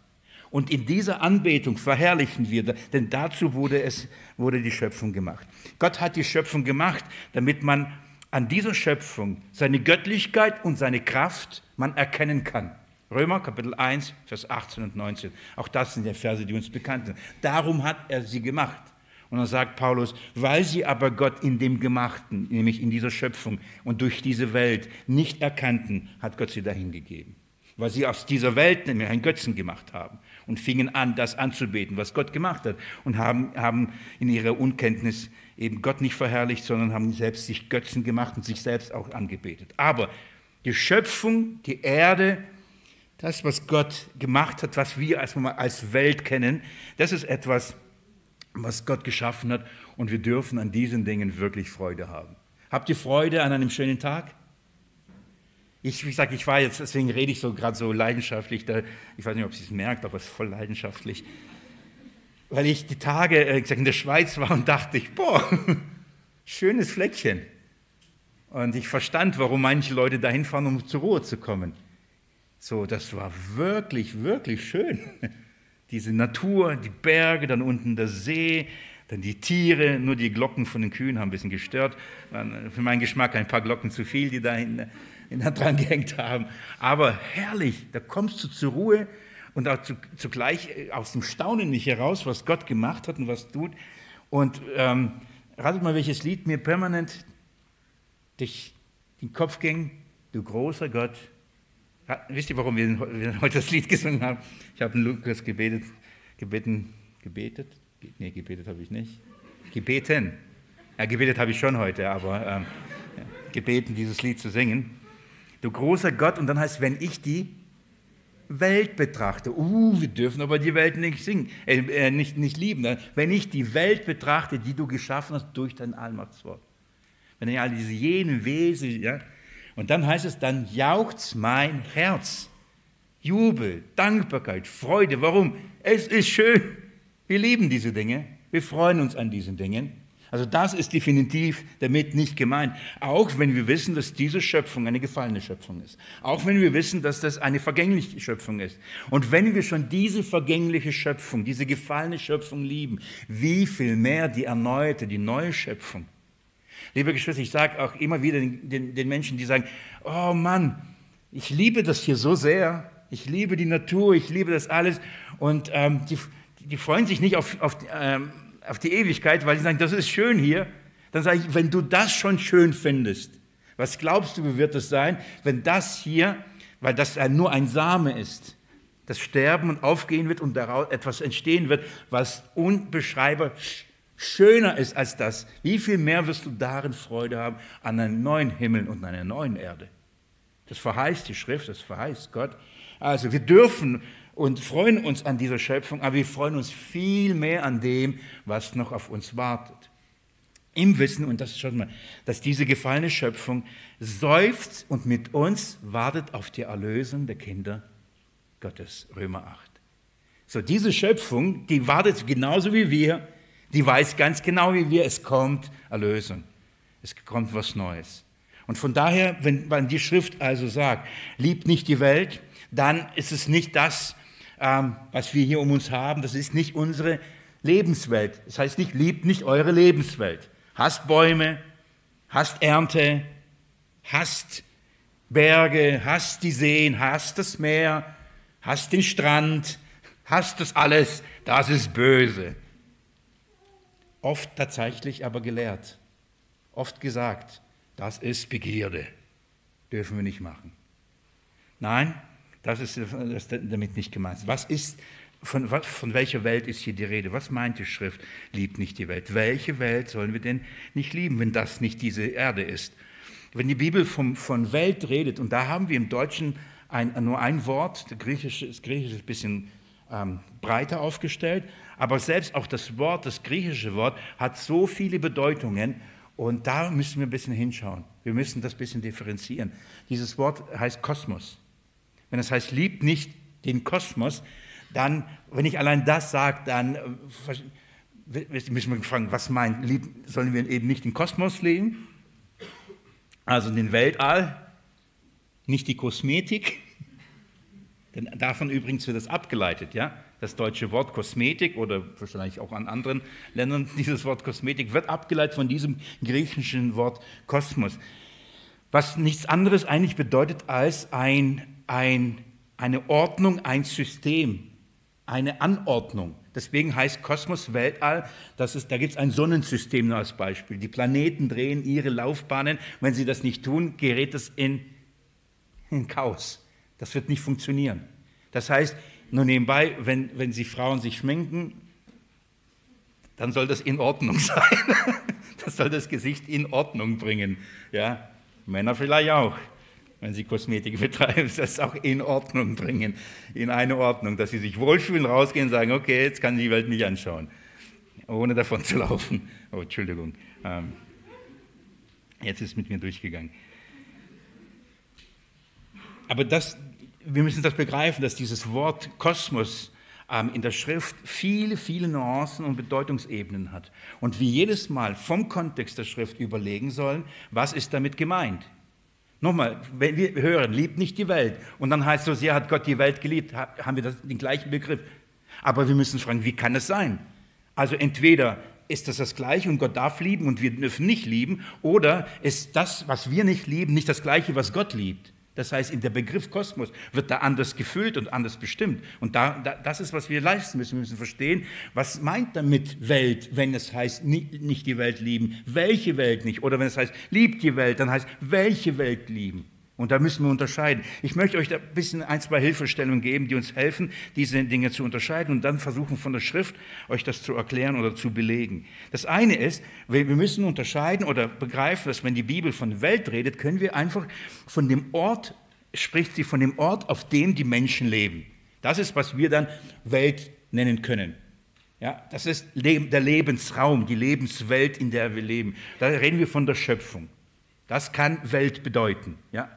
Und in dieser Anbetung verherrlichen wir, denn dazu wurde, es, wurde die Schöpfung gemacht. Gott hat die Schöpfung gemacht, damit man an dieser Schöpfung seine Göttlichkeit und seine Kraft man erkennen kann. Römer Kapitel 1, Vers 18 und 19. Auch das sind die Verse, die uns bekannt sind. Darum hat er sie gemacht. Und dann sagt Paulus, weil sie aber Gott in dem Gemachten, nämlich in dieser Schöpfung und durch diese Welt nicht erkannten, hat Gott sie dahin gegeben. Weil sie aus dieser Welt nämlich einen Götzen gemacht haben und fingen an, das anzubeten, was Gott gemacht hat und haben, haben in ihrer Unkenntnis eben Gott nicht verherrlicht, sondern haben selbst sich Götzen gemacht und sich selbst auch angebetet. Aber die Schöpfung, die Erde, das, was Gott gemacht hat, was wir als Welt kennen, das ist etwas, was Gott geschaffen hat und wir dürfen an diesen Dingen wirklich Freude haben. Habt ihr Freude an einem schönen Tag? Ich, wie gesagt, ich war jetzt, deswegen rede ich so gerade so leidenschaftlich, da, ich weiß nicht, ob Sie es merkt, aber es ist voll leidenschaftlich, weil ich die Tage äh, in der Schweiz war und dachte ich, boah, schönes Fleckchen. Und ich verstand, warum manche Leute dahin fahren, um zur Ruhe zu kommen. So, das war wirklich, wirklich schön. Diese Natur, die Berge, dann unten der See, dann die Tiere, nur die Glocken von den Kühen haben ein bisschen gestört. Für meinen Geschmack ein paar Glocken zu viel, die da hinten dran gehängt haben. Aber herrlich, da kommst du zur Ruhe und auch zu, zugleich äh, aus dem Staunen nicht heraus, was Gott gemacht hat und was tut. Und ähm, ratet mal, welches Lied mir permanent durch den Kopf ging. Du großer Gott, Wisst ihr, warum wir heute das Lied gesungen haben? Ich habe Lukas gebetet, gebeten, gebetet? Nee, gebetet habe ich nicht. Gebeten. Ja, gebetet habe ich schon heute, aber ähm, gebeten, dieses Lied zu singen. Du großer Gott, und dann heißt wenn ich die Welt betrachte, uh, wir dürfen aber die Welt nicht singen, äh, äh nicht, nicht lieben. Ne? Wenn ich die Welt betrachte, die du geschaffen hast durch dein Allmachtswort. Wenn ich all diese jenen Wesen, ja, und dann heißt es, dann jauchzt mein Herz. Jubel, Dankbarkeit, Freude. Warum? Es ist schön. Wir lieben diese Dinge. Wir freuen uns an diesen Dingen. Also das ist definitiv damit nicht gemeint. Auch wenn wir wissen, dass diese Schöpfung eine gefallene Schöpfung ist. Auch wenn wir wissen, dass das eine vergängliche Schöpfung ist. Und wenn wir schon diese vergängliche Schöpfung, diese gefallene Schöpfung lieben, wie viel mehr die erneuerte, die neue Schöpfung. Liebe Geschwister, ich sage auch immer wieder den, den, den, Menschen, die sagen, oh Mann, ich liebe das hier so sehr, ich liebe die Natur, ich liebe das alles und ähm, die, die, freuen sich nicht auf, auf, ähm, auf die Ewigkeit, weil sie sagen, das ist schön hier. Dann sage ich, wenn du das schon schön findest, was glaubst du, wie wird es sein, wenn das hier, weil das nur ein Same ist, das sterben und aufgehen wird und daraus etwas entstehen wird, was unbeschreibbar schöner ist als das, wie viel mehr wirst du darin Freude haben an einem neuen Himmel und einer neuen Erde? Das verheißt die Schrift, das verheißt Gott. Also wir dürfen und freuen uns an dieser Schöpfung, aber wir freuen uns viel mehr an dem, was noch auf uns wartet. Im Wissen, und das schon mal, dass diese gefallene Schöpfung seufzt und mit uns wartet auf die Erlösung der Kinder Gottes. Römer 8. So, diese Schöpfung, die wartet genauso wie wir die weiß ganz genau wie wir, es kommt Erlösung. Es kommt was Neues. Und von daher, wenn man die Schrift also sagt, liebt nicht die Welt, dann ist es nicht das, ähm, was wir hier um uns haben. Das ist nicht unsere Lebenswelt. Das heißt nicht, liebt nicht eure Lebenswelt. Hasst Bäume, hasst Ernte, hasst Berge, hasst die Seen, hasst das Meer, hasst den Strand, hasst das alles. Das ist böse oft tatsächlich aber gelehrt, oft gesagt, das ist Begierde, dürfen wir nicht machen. Nein, das ist das damit nicht gemeint. Was ist, von, von welcher Welt ist hier die Rede? Was meint die Schrift? Liebt nicht die Welt. Welche Welt sollen wir denn nicht lieben, wenn das nicht diese Erde ist? Wenn die Bibel vom, von Welt redet, und da haben wir im Deutschen ein, nur ein Wort, das Griechische, das Griechische ist ein bisschen ähm, breiter aufgestellt, aber selbst auch das Wort, das griechische Wort, hat so viele Bedeutungen und da müssen wir ein bisschen hinschauen. Wir müssen das ein bisschen differenzieren. Dieses Wort heißt Kosmos. Wenn es heißt, liebt nicht den Kosmos, dann, wenn ich allein das sage, dann äh, müssen wir fragen, was meint, sollen wir eben nicht den Kosmos leben? Also den Weltall, nicht die Kosmetik, Denn davon übrigens wird das abgeleitet, ja. Das deutsche Wort Kosmetik oder wahrscheinlich auch an anderen Ländern dieses Wort Kosmetik wird abgeleitet von diesem griechischen Wort Kosmos, was nichts anderes eigentlich bedeutet als ein, ein, eine Ordnung, ein System, eine Anordnung. Deswegen heißt Kosmos Weltall, das ist, da gibt es ein Sonnensystem nur als Beispiel. Die Planeten drehen ihre Laufbahnen. Wenn sie das nicht tun, gerät es in, in Chaos. Das wird nicht funktionieren. Das heißt, nur nebenbei, wenn, wenn Sie Frauen sich schminken, dann soll das in Ordnung sein. Das soll das Gesicht in Ordnung bringen. Ja, Männer vielleicht auch, wenn sie Kosmetik betreiben, das auch in Ordnung bringen, in eine Ordnung, dass sie sich wohlfühlen, rausgehen und sagen, okay, jetzt kann die Welt mich anschauen, ohne davon zu laufen. Oh, Entschuldigung, ähm, jetzt ist es mit mir durchgegangen. Aber das, wir müssen das begreifen, dass dieses Wort Kosmos ähm, in der Schrift viele, viele Nuancen und Bedeutungsebenen hat. Und wir jedes Mal vom Kontext der Schrift überlegen sollen, was ist damit gemeint. Nochmal, wenn wir hören, liebt nicht die Welt, und dann heißt es so, sehr hat Gott die Welt geliebt, haben wir das, den gleichen Begriff. Aber wir müssen fragen, wie kann es sein? Also entweder ist das das Gleiche und Gott darf lieben und wir dürfen nicht lieben, oder ist das, was wir nicht lieben, nicht das Gleiche, was Gott liebt? Das heißt, in der Begriff Kosmos wird da anders gefüllt und anders bestimmt. Und da, da, das ist, was wir leisten müssen. Wir müssen verstehen, was meint damit Welt, wenn es heißt, nicht die Welt lieben. Welche Welt nicht? Oder wenn es heißt, liebt die Welt, dann heißt, welche Welt lieben? Und da müssen wir unterscheiden. Ich möchte euch da ein bisschen ein, zwei Hilfestellungen geben, die uns helfen, diese Dinge zu unterscheiden und dann versuchen von der Schrift euch das zu erklären oder zu belegen. Das eine ist, wir müssen unterscheiden oder begreifen, dass wenn die Bibel von Welt redet, können wir einfach von dem Ort, spricht sie von dem Ort, auf dem die Menschen leben. Das ist, was wir dann Welt nennen können. Ja, das ist der Lebensraum, die Lebenswelt, in der wir leben. Da reden wir von der Schöpfung. Das kann Welt bedeuten. Ja?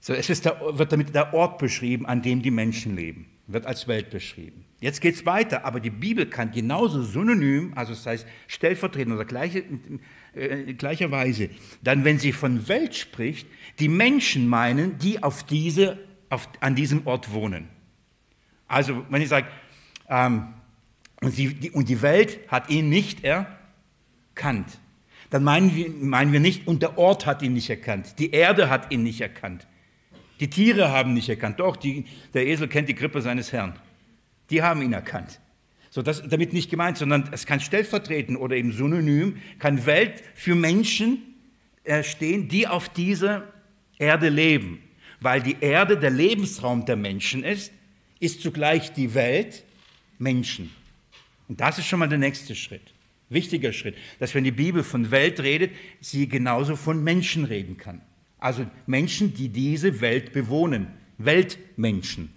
So, es ist der, wird damit der Ort beschrieben, an dem die Menschen leben, wird als Welt beschrieben. Jetzt geht es weiter, aber die Bibel kann genauso synonym, also das heißt stellvertretend oder gleiche, äh, gleicherweise, dann, wenn sie von Welt spricht, die Menschen meinen, die auf diese, auf, an diesem Ort wohnen. Also, wenn ich sage, ähm, und, sie, die, und die Welt hat ihn nicht erkannt, dann meinen wir, meinen wir nicht, und der Ort hat ihn nicht erkannt, die Erde hat ihn nicht erkannt. Die Tiere haben nicht erkannt. Doch, die, der Esel kennt die Krippe seines Herrn. Die haben ihn erkannt. So, das damit nicht gemeint, sondern es kann stellvertretend oder eben synonym, kann Welt für Menschen stehen, die auf dieser Erde leben. Weil die Erde der Lebensraum der Menschen ist, ist zugleich die Welt Menschen. Und das ist schon mal der nächste Schritt. Wichtiger Schritt, dass wenn die Bibel von Welt redet, sie genauso von Menschen reden kann. Also Menschen, die diese Welt bewohnen. Weltmenschen.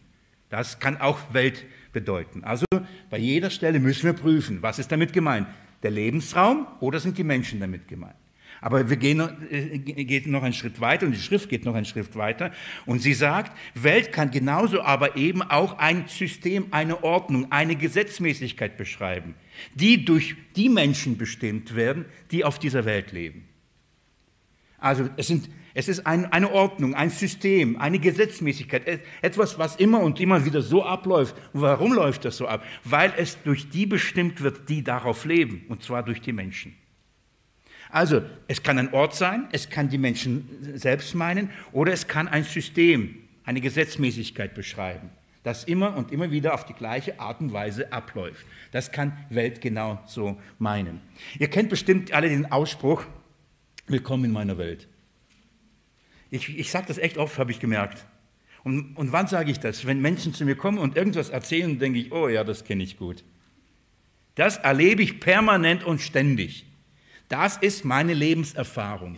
Das kann auch Welt bedeuten. Also bei jeder Stelle müssen wir prüfen, was ist damit gemeint? Der Lebensraum oder sind die Menschen damit gemeint? Aber wir gehen äh, geht noch einen Schritt weiter und die Schrift geht noch einen Schritt weiter und sie sagt, Welt kann genauso aber eben auch ein System, eine Ordnung, eine Gesetzmäßigkeit beschreiben, die durch die Menschen bestimmt werden, die auf dieser Welt leben. Also es sind es ist ein, eine Ordnung, ein System, eine Gesetzmäßigkeit, etwas, was immer und immer wieder so abläuft. Warum läuft das so ab? Weil es durch die bestimmt wird, die darauf leben, und zwar durch die Menschen. Also, es kann ein Ort sein, es kann die Menschen selbst meinen, oder es kann ein System, eine Gesetzmäßigkeit beschreiben, das immer und immer wieder auf die gleiche Art und Weise abläuft. Das kann Welt genau so meinen. Ihr kennt bestimmt alle den Ausspruch, Willkommen in meiner Welt. Ich, ich sage das echt oft, habe ich gemerkt. Und, und wann sage ich das? Wenn Menschen zu mir kommen und irgendwas erzählen, denke ich, oh ja, das kenne ich gut. Das erlebe ich permanent und ständig. Das ist meine Lebenserfahrung.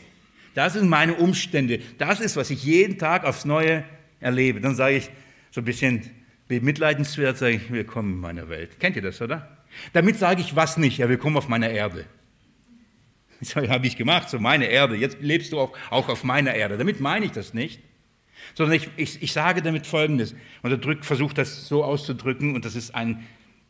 Das sind meine Umstände. Das ist, was ich jeden Tag aufs Neue erlebe. Dann sage ich so ein bisschen bemitleidenswert, sage ich, willkommen in meiner Welt. Kennt ihr das, oder? Damit sage ich was nicht, ja, willkommen auf meiner Erde. Das habe ich gemacht, so meine Erde. Jetzt lebst du auch, auch auf meiner Erde. Damit meine ich das nicht, sondern ich, ich, ich sage damit Folgendes. Und er versucht das so auszudrücken, und das ist ein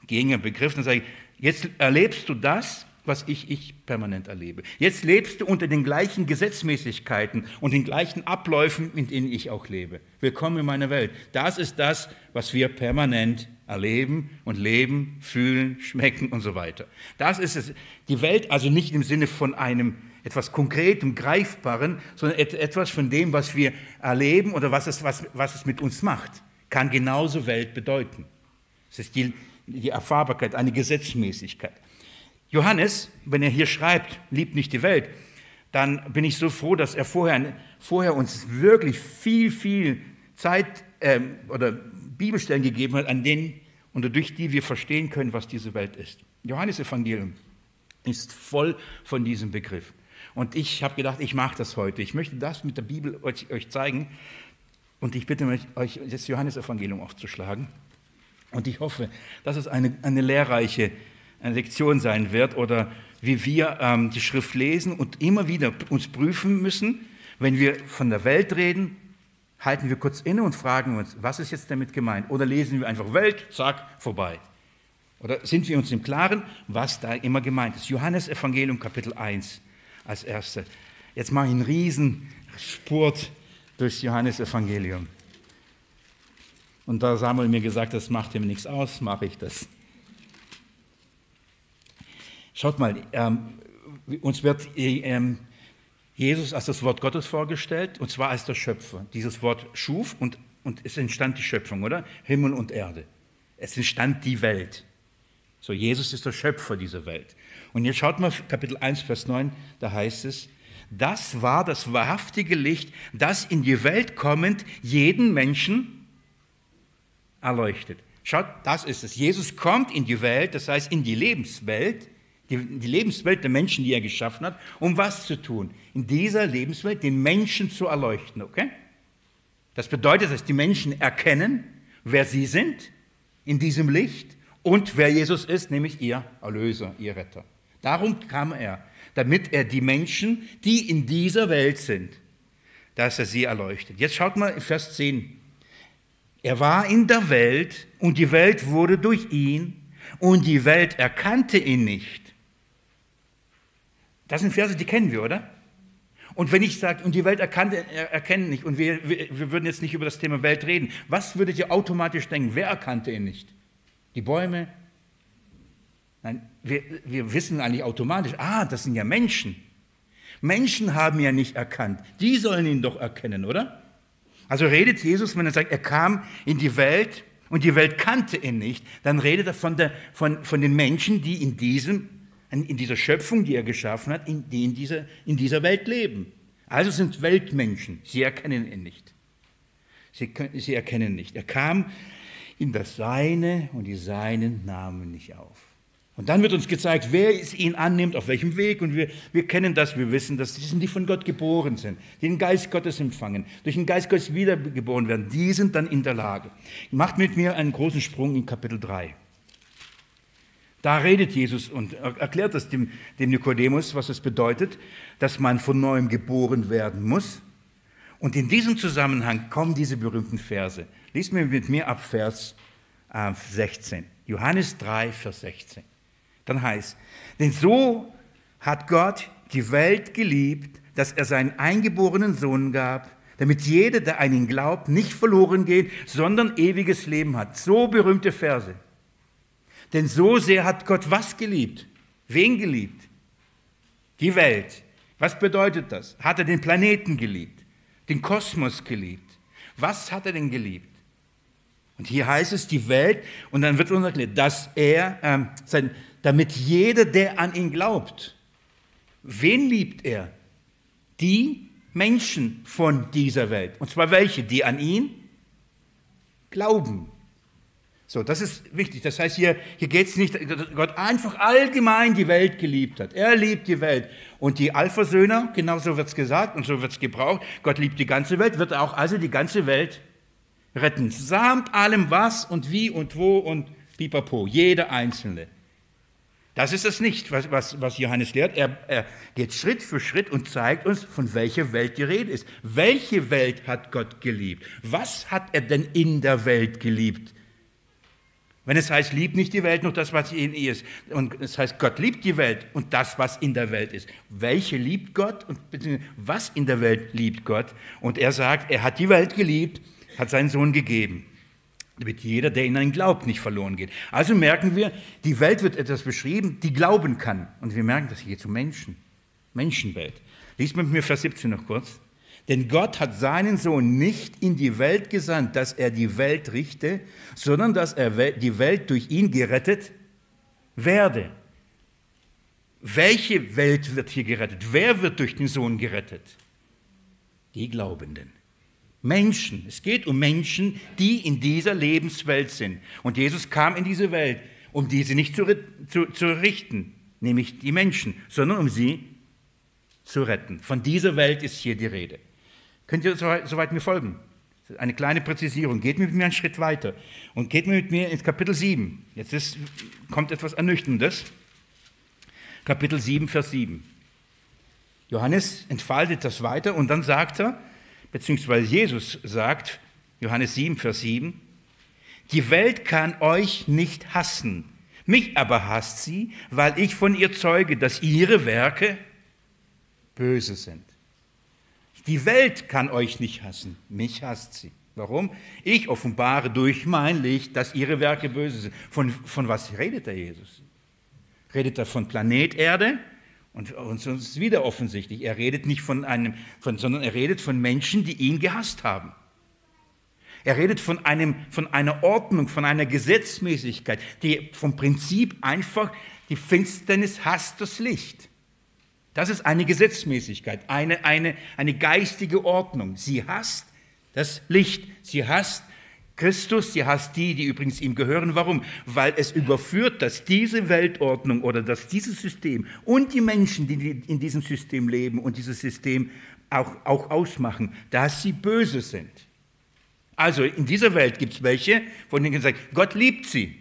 gängiger Begriff. Dann sage ich, jetzt erlebst du das, was ich, ich permanent erlebe. Jetzt lebst du unter den gleichen Gesetzmäßigkeiten und den gleichen Abläufen, in denen ich auch lebe. Willkommen in meiner Welt. Das ist das, was wir permanent erleben und leben, fühlen, schmecken und so weiter. Das ist es. Die Welt also nicht im Sinne von einem etwas Konkretem, Greifbaren, sondern etwas von dem, was wir erleben oder was es, was, was es mit uns macht, kann genauso Welt bedeuten. Es ist die, die Erfahrbarkeit, eine Gesetzmäßigkeit. Johannes, wenn er hier schreibt, liebt nicht die Welt, dann bin ich so froh, dass er vorher, vorher uns wirklich viel, viel Zeit ähm, oder Bibelstellen gegeben hat, an denen und durch die wir verstehen können, was diese Welt ist. Johannes Evangelium ist voll von diesem Begriff. Und ich habe gedacht, ich mache das heute. Ich möchte das mit der Bibel euch, euch zeigen. Und ich bitte euch, das Johannesevangelium aufzuschlagen. Und ich hoffe, dass es eine, eine lehrreiche eine Lektion sein wird oder wie wir ähm, die Schrift lesen und immer wieder uns prüfen müssen, wenn wir von der Welt reden, halten wir kurz inne und fragen uns, was ist jetzt damit gemeint? Oder lesen wir einfach Welt, zack, vorbei. Oder sind wir uns im Klaren, was da immer gemeint ist? Johannes Evangelium Kapitel 1 als erste. Jetzt mache ich einen riesen Spurt durchs Johannes Evangelium. Und da Samuel mir gesagt, das macht ihm nichts aus, mache ich das. Schaut mal, ähm, uns wird ähm, Jesus als das Wort Gottes vorgestellt, und zwar als der Schöpfer. Dieses Wort schuf und, und es entstand die Schöpfung, oder? Himmel und Erde. Es entstand die Welt. So, Jesus ist der Schöpfer dieser Welt. Und jetzt schaut mal Kapitel 1, Vers 9, da heißt es, das war das wahrhaftige Licht, das in die Welt kommend jeden Menschen erleuchtet. Schaut, das ist es. Jesus kommt in die Welt, das heißt in die Lebenswelt, die, die Lebenswelt der Menschen, die er geschaffen hat, um was zu tun? In dieser Lebenswelt den Menschen zu erleuchten, okay? Das bedeutet, dass die Menschen erkennen, wer sie sind in diesem Licht und wer Jesus ist, nämlich ihr Erlöser, ihr Retter. Darum kam er, damit er die Menschen, die in dieser Welt sind, dass er sie erleuchtet. Jetzt schaut mal in Vers 10. Er war in der Welt und die Welt wurde durch ihn und die Welt erkannte ihn nicht. Das sind Verse, die kennen wir, oder? Und wenn ich sage, und die Welt erkannte, erkennt nicht, und wir, wir, wir, würden jetzt nicht über das Thema Welt reden, was würdet ihr automatisch denken? Wer erkannte ihn nicht? Die Bäume? Nein, wir, wir wissen eigentlich automatisch, ah, das sind ja Menschen. Menschen haben ja nicht erkannt. Die sollen ihn doch erkennen, oder? Also redet Jesus, wenn er sagt, er kam in die Welt und die Welt kannte ihn nicht, dann redet er von, der, von, von den Menschen, die in diesem in dieser Schöpfung, die er geschaffen hat, in, die in dieser, in dieser Welt leben. Also sind Weltmenschen. Sie erkennen ihn nicht. Sie, sie erkennen nicht. Er kam in das Seine und die Seinen nahmen nicht auf. Und dann wird uns gezeigt, wer es ihn annimmt, auf welchem Weg. Und wir, wir kennen das, wir wissen, dass die sind, die von Gott geboren sind, die den Geist Gottes empfangen, durch den Geist Gottes wiedergeboren werden. Die sind dann in der Lage. Macht mit mir einen großen Sprung in Kapitel 3. Da redet Jesus und erklärt das dem, dem Nikodemus, was es bedeutet, dass man von neuem geboren werden muss. Und in diesem Zusammenhang kommen diese berühmten Verse. Lies mir mit mir ab Vers 16. Äh, Johannes 3, Vers 16. Dann heißt, denn so hat Gott die Welt geliebt, dass er seinen eingeborenen Sohn gab, damit jeder, der an ihn glaubt, nicht verloren geht, sondern ewiges Leben hat. So berühmte Verse. Denn so sehr hat Gott was geliebt? Wen geliebt? Die Welt. Was bedeutet das? Hat er den Planeten geliebt? Den Kosmos geliebt? Was hat er denn geliebt? Und hier heißt es die Welt, und dann wird uns erklärt, dass er, äh, sein, damit jeder, der an ihn glaubt, wen liebt er? Die Menschen von dieser Welt. Und zwar welche? Die an ihn glauben. So, das ist wichtig. Das heißt, hier, hier geht es nicht, dass Gott einfach allgemein die Welt geliebt hat. Er liebt die Welt. Und die Alpha-Söhne, genauso wird es gesagt und so wird es gebraucht, Gott liebt die ganze Welt, wird auch also die ganze Welt retten. Samt allem was und wie und wo und pipapo, jeder Einzelne. Das ist es nicht, was, was, was Johannes lehrt. Er, er geht Schritt für Schritt und zeigt uns, von welcher Welt die Rede ist. Welche Welt hat Gott geliebt? Was hat er denn in der Welt geliebt? Wenn es heißt, lieb nicht die Welt, nur das, was in ihr ist. Und es heißt, Gott liebt die Welt und das, was in der Welt ist. Welche liebt Gott und was in der Welt liebt Gott? Und er sagt, er hat die Welt geliebt, hat seinen Sohn gegeben, damit jeder, der in ihn glaubt, nicht verloren geht. Also merken wir, die Welt wird etwas beschrieben, die glauben kann. Und wir merken, das geht zu Menschen. Menschenwelt. Lies mit mir Vers 17 noch kurz. Denn Gott hat seinen Sohn nicht in die Welt gesandt, dass er die Welt richte, sondern dass er die Welt durch ihn gerettet werde. Welche Welt wird hier gerettet? Wer wird durch den Sohn gerettet? Die Glaubenden. Menschen. Es geht um Menschen, die in dieser Lebenswelt sind. Und Jesus kam in diese Welt, um diese nicht zu, zu, zu richten, nämlich die Menschen, sondern um sie zu retten. Von dieser Welt ist hier die Rede. Könnt ihr soweit mir folgen? Eine kleine Präzisierung. Geht mit mir einen Schritt weiter und geht mit mir ins Kapitel 7. Jetzt ist, kommt etwas Ernüchterndes. Kapitel 7, Vers 7. Johannes entfaltet das weiter und dann sagt er, beziehungsweise Jesus sagt, Johannes 7, Vers 7, die Welt kann euch nicht hassen, mich aber hasst sie, weil ich von ihr zeuge, dass ihre Werke böse sind. Die Welt kann euch nicht hassen, mich hasst sie. Warum? Ich offenbare durch mein Licht, dass ihre Werke böse sind. Von, von was redet der Jesus? Redet er von Planet Erde? Und uns ist wieder offensichtlich, er redet nicht von einem, von, sondern er redet von Menschen, die ihn gehasst haben. Er redet von, einem, von einer Ordnung, von einer Gesetzmäßigkeit, die vom Prinzip einfach die Finsternis hasst das Licht. Das ist eine Gesetzmäßigkeit, eine, eine, eine geistige Ordnung. Sie hasst das Licht, sie hasst Christus, sie hasst die, die übrigens ihm gehören. Warum? Weil es überführt, dass diese Weltordnung oder dass dieses System und die Menschen, die in diesem System leben und dieses System auch, auch ausmachen, dass sie böse sind. Also in dieser Welt gibt es welche, von denen gesagt, Gott liebt sie.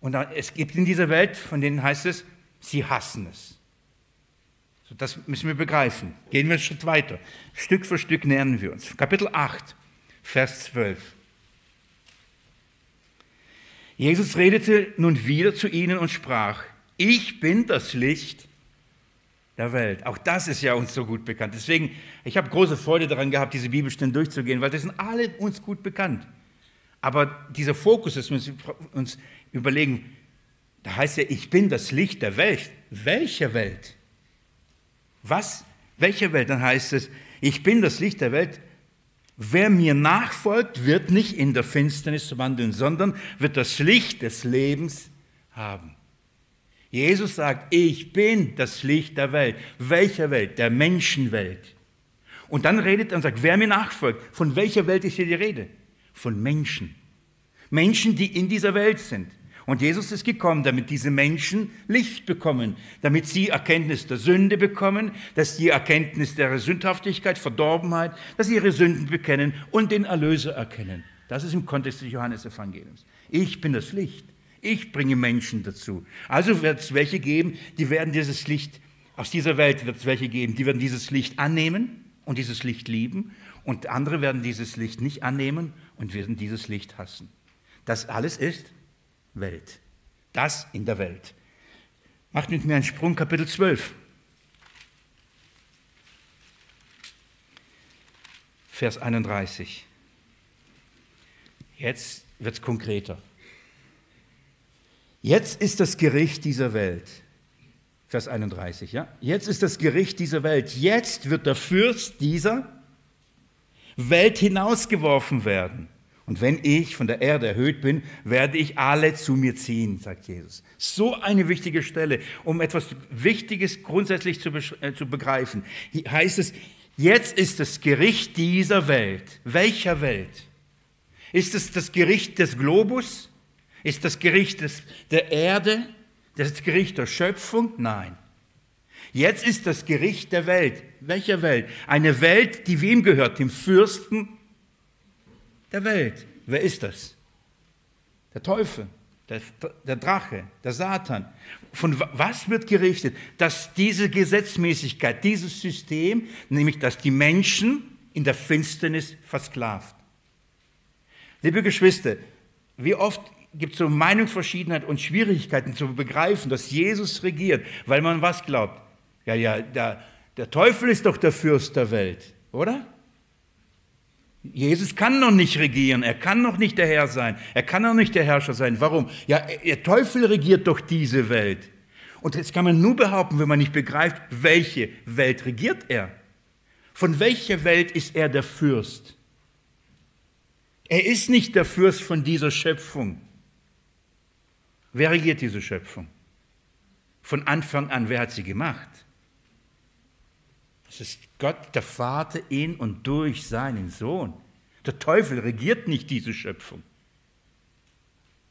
Und es gibt in dieser Welt, von denen heißt es, sie hassen es. So, das müssen wir begreifen. Gehen wir einen Schritt weiter. Stück für Stück nähern wir uns. Kapitel 8, Vers 12. Jesus redete nun wieder zu ihnen und sprach, ich bin das Licht der Welt. Auch das ist ja uns so gut bekannt. Deswegen, ich habe große Freude daran gehabt, diese Bibelstellen durchzugehen, weil das sind alle uns gut bekannt. Aber dieser Fokus, dass wir uns überlegen, da heißt ja, ich bin das Licht der Welt. Welche Welt? Was? Welche Welt? Dann heißt es, ich bin das Licht der Welt. Wer mir nachfolgt, wird nicht in der Finsternis wandeln, sondern wird das Licht des Lebens haben. Jesus sagt, ich bin das Licht der Welt. Welcher Welt? Der Menschenwelt. Und dann redet er und sagt, wer mir nachfolgt, von welcher Welt ist hier die Rede? Von Menschen. Menschen, die in dieser Welt sind. Und Jesus ist gekommen, damit diese Menschen Licht bekommen, damit sie Erkenntnis der Sünde bekommen, dass sie Erkenntnis der Sündhaftigkeit, Verdorbenheit, dass sie ihre Sünden bekennen und den Erlöser erkennen. Das ist im Kontext des Johannesevangeliums. Ich bin das Licht. Ich bringe Menschen dazu. Also wird es welche geben, die werden dieses Licht, aus dieser Welt wird es welche geben, die werden dieses Licht annehmen und dieses Licht lieben und andere werden dieses Licht nicht annehmen und werden dieses Licht hassen. Das alles ist Welt. Das in der Welt. Macht mit mir einen Sprung, Kapitel 12. Vers 31. Jetzt wird es konkreter. Jetzt ist das Gericht dieser Welt. Vers 31, ja? Jetzt ist das Gericht dieser Welt. Jetzt wird der Fürst dieser Welt hinausgeworfen werden. Und wenn ich von der Erde erhöht bin, werde ich alle zu mir ziehen, sagt Jesus. So eine wichtige Stelle, um etwas Wichtiges grundsätzlich zu, äh, zu begreifen. Hier heißt es, jetzt ist das Gericht dieser Welt. Welcher Welt? Ist es das Gericht des Globus? Ist das Gericht des, der Erde? Das Gericht der Schöpfung? Nein. Jetzt ist das Gericht der Welt. Welcher Welt? Eine Welt, die wem gehört? Dem Fürsten der Welt. Wer ist das? Der Teufel, der, der Drache, der Satan. Von was wird gerichtet? Dass diese Gesetzmäßigkeit, dieses System, nämlich dass die Menschen in der Finsternis versklavt. Liebe Geschwister, wie oft gibt es so Meinungsverschiedenheit und Schwierigkeiten zu begreifen, dass Jesus regiert, weil man was glaubt? Ja, ja, der, der Teufel ist doch der Fürst der Welt, oder? Jesus kann noch nicht regieren, er kann noch nicht der Herr sein, er kann noch nicht der Herrscher sein. Warum? Ja, der Teufel regiert doch diese Welt. Und jetzt kann man nur behaupten, wenn man nicht begreift, welche Welt regiert er. Von welcher Welt ist er der Fürst? Er ist nicht der Fürst von dieser Schöpfung. Wer regiert diese Schöpfung? Von Anfang an, wer hat sie gemacht? Es ist Gott, der Vater in und durch seinen Sohn. Der Teufel regiert nicht diese Schöpfung.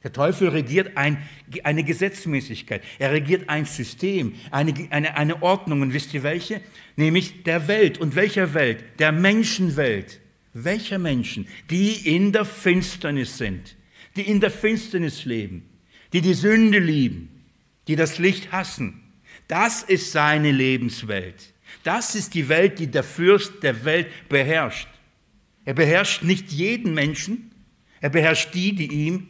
Der Teufel regiert ein, eine Gesetzmäßigkeit, er regiert ein System, eine, eine, eine Ordnung. Und wisst ihr welche? Nämlich der Welt. Und welcher Welt? Der Menschenwelt. Welcher Menschen? Die in der Finsternis sind, die in der Finsternis leben, die die Sünde lieben, die das Licht hassen. Das ist seine Lebenswelt. Das ist die Welt, die der Fürst der Welt beherrscht. Er beherrscht nicht jeden Menschen, er beherrscht die, die ihm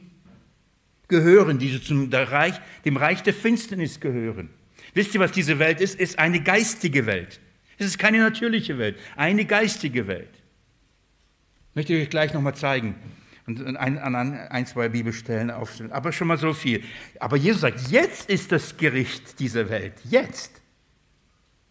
gehören, die zum Reich, dem Reich der Finsternis gehören. Wisst ihr, was diese Welt ist? Es ist eine geistige Welt. Es ist keine natürliche Welt, eine geistige Welt. Möchte ich euch gleich nochmal zeigen und an ein, ein, zwei Bibelstellen aufstellen. Aber schon mal so viel. Aber Jesus sagt, jetzt ist das Gericht dieser Welt. Jetzt.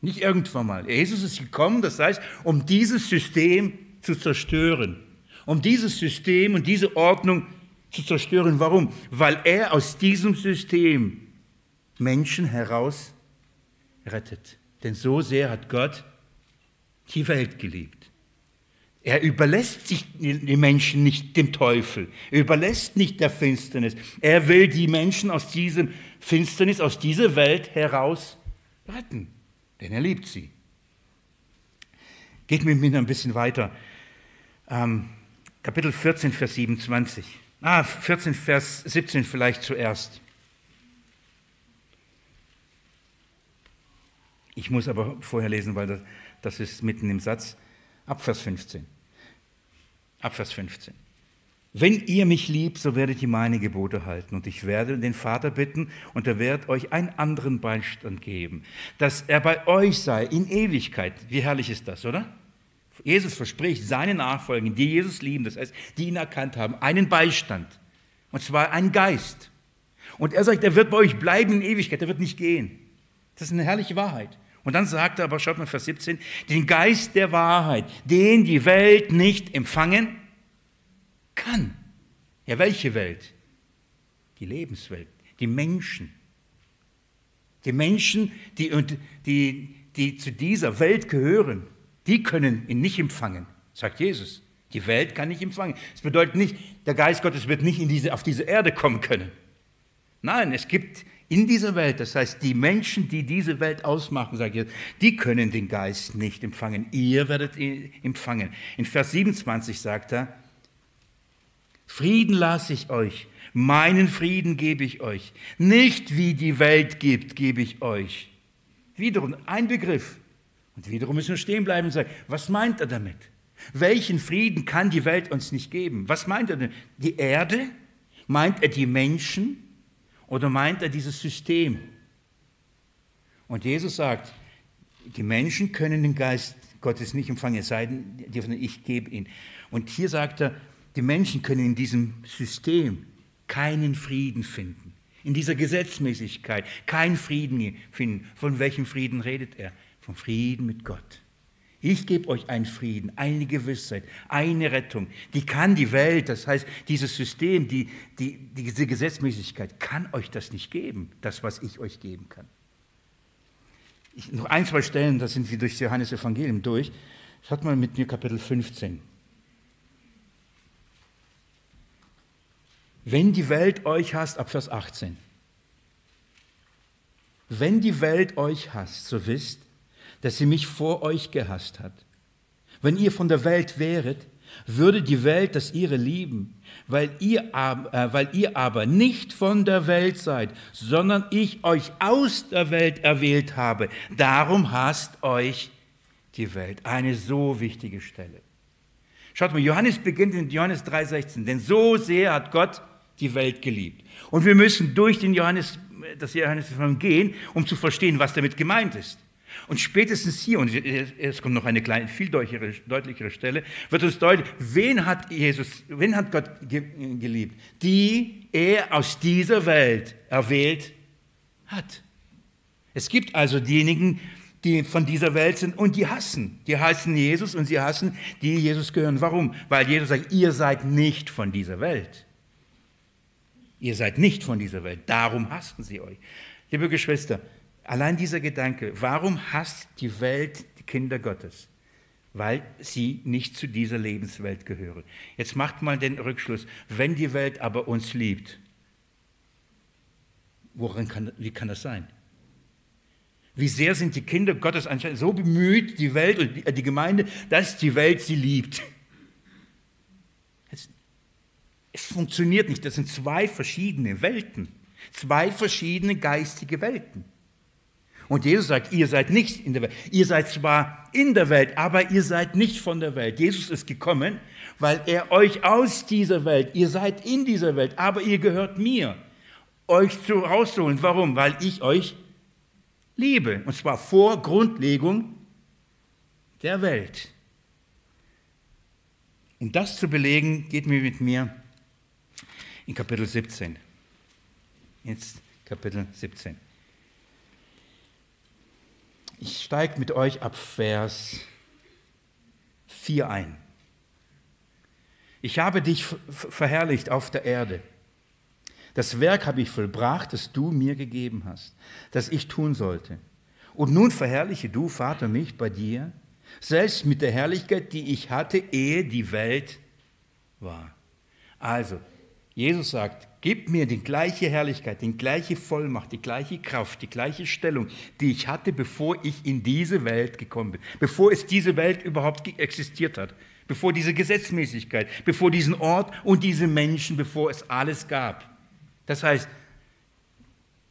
Nicht irgendwann mal. Jesus ist gekommen, das heißt, um dieses System zu zerstören. Um dieses System und diese Ordnung zu zerstören. Warum? Weil er aus diesem System Menschen heraus rettet. Denn so sehr hat Gott die Welt geliebt. Er überlässt sich die Menschen nicht dem Teufel. Er überlässt nicht der Finsternis. Er will die Menschen aus diesem Finsternis, aus dieser Welt heraus retten. Denn er liebt sie. Geht mit mir ein bisschen weiter. Ähm, Kapitel 14, Vers 27. Ah, 14, Vers 17 vielleicht zuerst. Ich muss aber vorher lesen, weil das, das ist mitten im Satz. Ab Vers 15. Ab Vers 15. Wenn ihr mich liebt, so werdet ihr meine Gebote halten. Und ich werde den Vater bitten, und er wird euch einen anderen Beistand geben, dass er bei euch sei in Ewigkeit. Wie herrlich ist das, oder? Jesus verspricht seine Nachfolger, die Jesus lieben, das heißt, die ihn erkannt haben, einen Beistand. Und zwar einen Geist. Und er sagt, er wird bei euch bleiben in Ewigkeit, er wird nicht gehen. Das ist eine herrliche Wahrheit. Und dann sagt er aber, schaut mal Vers 17, den Geist der Wahrheit, den die Welt nicht empfangen kann. Ja, welche Welt? Die Lebenswelt, die Menschen. Die Menschen, die, die, die zu dieser Welt gehören. Die können ihn nicht empfangen, sagt Jesus. Die Welt kann nicht empfangen. Das bedeutet nicht, der Geist Gottes wird nicht diese, auf diese Erde kommen können. Nein, es gibt in dieser Welt, das heißt, die Menschen, die diese Welt ausmachen, sagt Jesus, die können den Geist nicht empfangen. Ihr werdet ihn empfangen. In Vers 27 sagt er, Frieden lasse ich euch, meinen Frieden gebe ich euch. Nicht wie die Welt gibt, gebe ich euch. Wiederum ein Begriff. Und wiederum müssen wir stehen bleiben und sagen, was meint er damit? Welchen Frieden kann die Welt uns nicht geben? Was meint er denn? Die Erde? Meint er die Menschen? Oder meint er dieses System? Und Jesus sagt, die Menschen können den Geist Gottes nicht empfangen, es sei denn, ich gebe ihn. Und hier sagt er, die Menschen können in diesem System keinen Frieden finden. In dieser Gesetzmäßigkeit keinen Frieden finden. Von welchem Frieden redet er? vom Frieden mit Gott. Ich gebe euch einen Frieden, eine Gewissheit, eine Rettung. Die kann die Welt, das heißt, dieses System, die, die, diese Gesetzmäßigkeit kann euch das nicht geben, das, was ich euch geben kann. Ich, noch ein, zwei Stellen, da sind wir durch das Johannes Evangelium durch. Schaut mal mit mir Kapitel 15. Wenn die Welt euch hasst, ab Vers 18. Wenn die Welt euch hasst, so wisst, dass sie mich vor euch gehasst hat. Wenn ihr von der Welt wäret, würde die Welt das ihre lieben, weil ihr, äh, weil ihr aber nicht von der Welt seid, sondern ich euch aus der Welt erwählt habe. Darum hasst euch die Welt. Eine so wichtige Stelle. Schaut mal, Johannes beginnt in Johannes 3,16. Denn so sehr hat Gott die Welt geliebt. Und wir müssen durch den Johannes, das Johannesevangelium gehen, um zu verstehen, was damit gemeint ist. Und spätestens hier, und es kommt noch eine kleine, viel deutlichere, deutlichere Stelle, wird uns deutlich, wen hat Jesus, wen hat Gott geliebt? Die er aus dieser Welt erwählt hat. Es gibt also diejenigen, die von dieser Welt sind und die hassen. Die heißen Jesus und sie hassen, die Jesus gehören. Warum? Weil Jesus sagt, ihr seid nicht von dieser Welt. Ihr seid nicht von dieser Welt. Darum hassen sie euch. Liebe Geschwister, allein dieser Gedanke, warum hasst die Welt die Kinder Gottes? Weil sie nicht zu dieser Lebenswelt gehören. Jetzt macht mal den Rückschluss. Wenn die Welt aber uns liebt, woran kann, wie kann das sein? Wie sehr sind die Kinder Gottes anscheinend so bemüht, die Welt und die Gemeinde, dass die Welt sie liebt. Es, es funktioniert nicht. Das sind zwei verschiedene Welten. Zwei verschiedene geistige Welten. Und Jesus sagt, ihr seid nicht in der Welt. Ihr seid zwar in der Welt, aber ihr seid nicht von der Welt. Jesus ist gekommen, weil er euch aus dieser Welt, ihr seid in dieser Welt, aber ihr gehört mir, euch zu rausholen. Warum? Weil ich euch Liebe, und zwar vor Grundlegung der Welt. Um das zu belegen, geht mir mit mir in Kapitel 17. Jetzt Kapitel 17. Ich steige mit euch ab Vers 4 ein. Ich habe dich verherrlicht auf der Erde das Werk habe ich vollbracht, das du mir gegeben hast, das ich tun sollte. Und nun verherrliche du, Vater, mich bei dir, selbst mit der Herrlichkeit, die ich hatte, ehe die Welt war. Also, Jesus sagt, gib mir die gleiche Herrlichkeit, die gleiche Vollmacht, die gleiche Kraft, die gleiche Stellung, die ich hatte, bevor ich in diese Welt gekommen bin, bevor es diese Welt überhaupt existiert hat, bevor diese Gesetzmäßigkeit, bevor diesen Ort und diese Menschen, bevor es alles gab. Das heißt,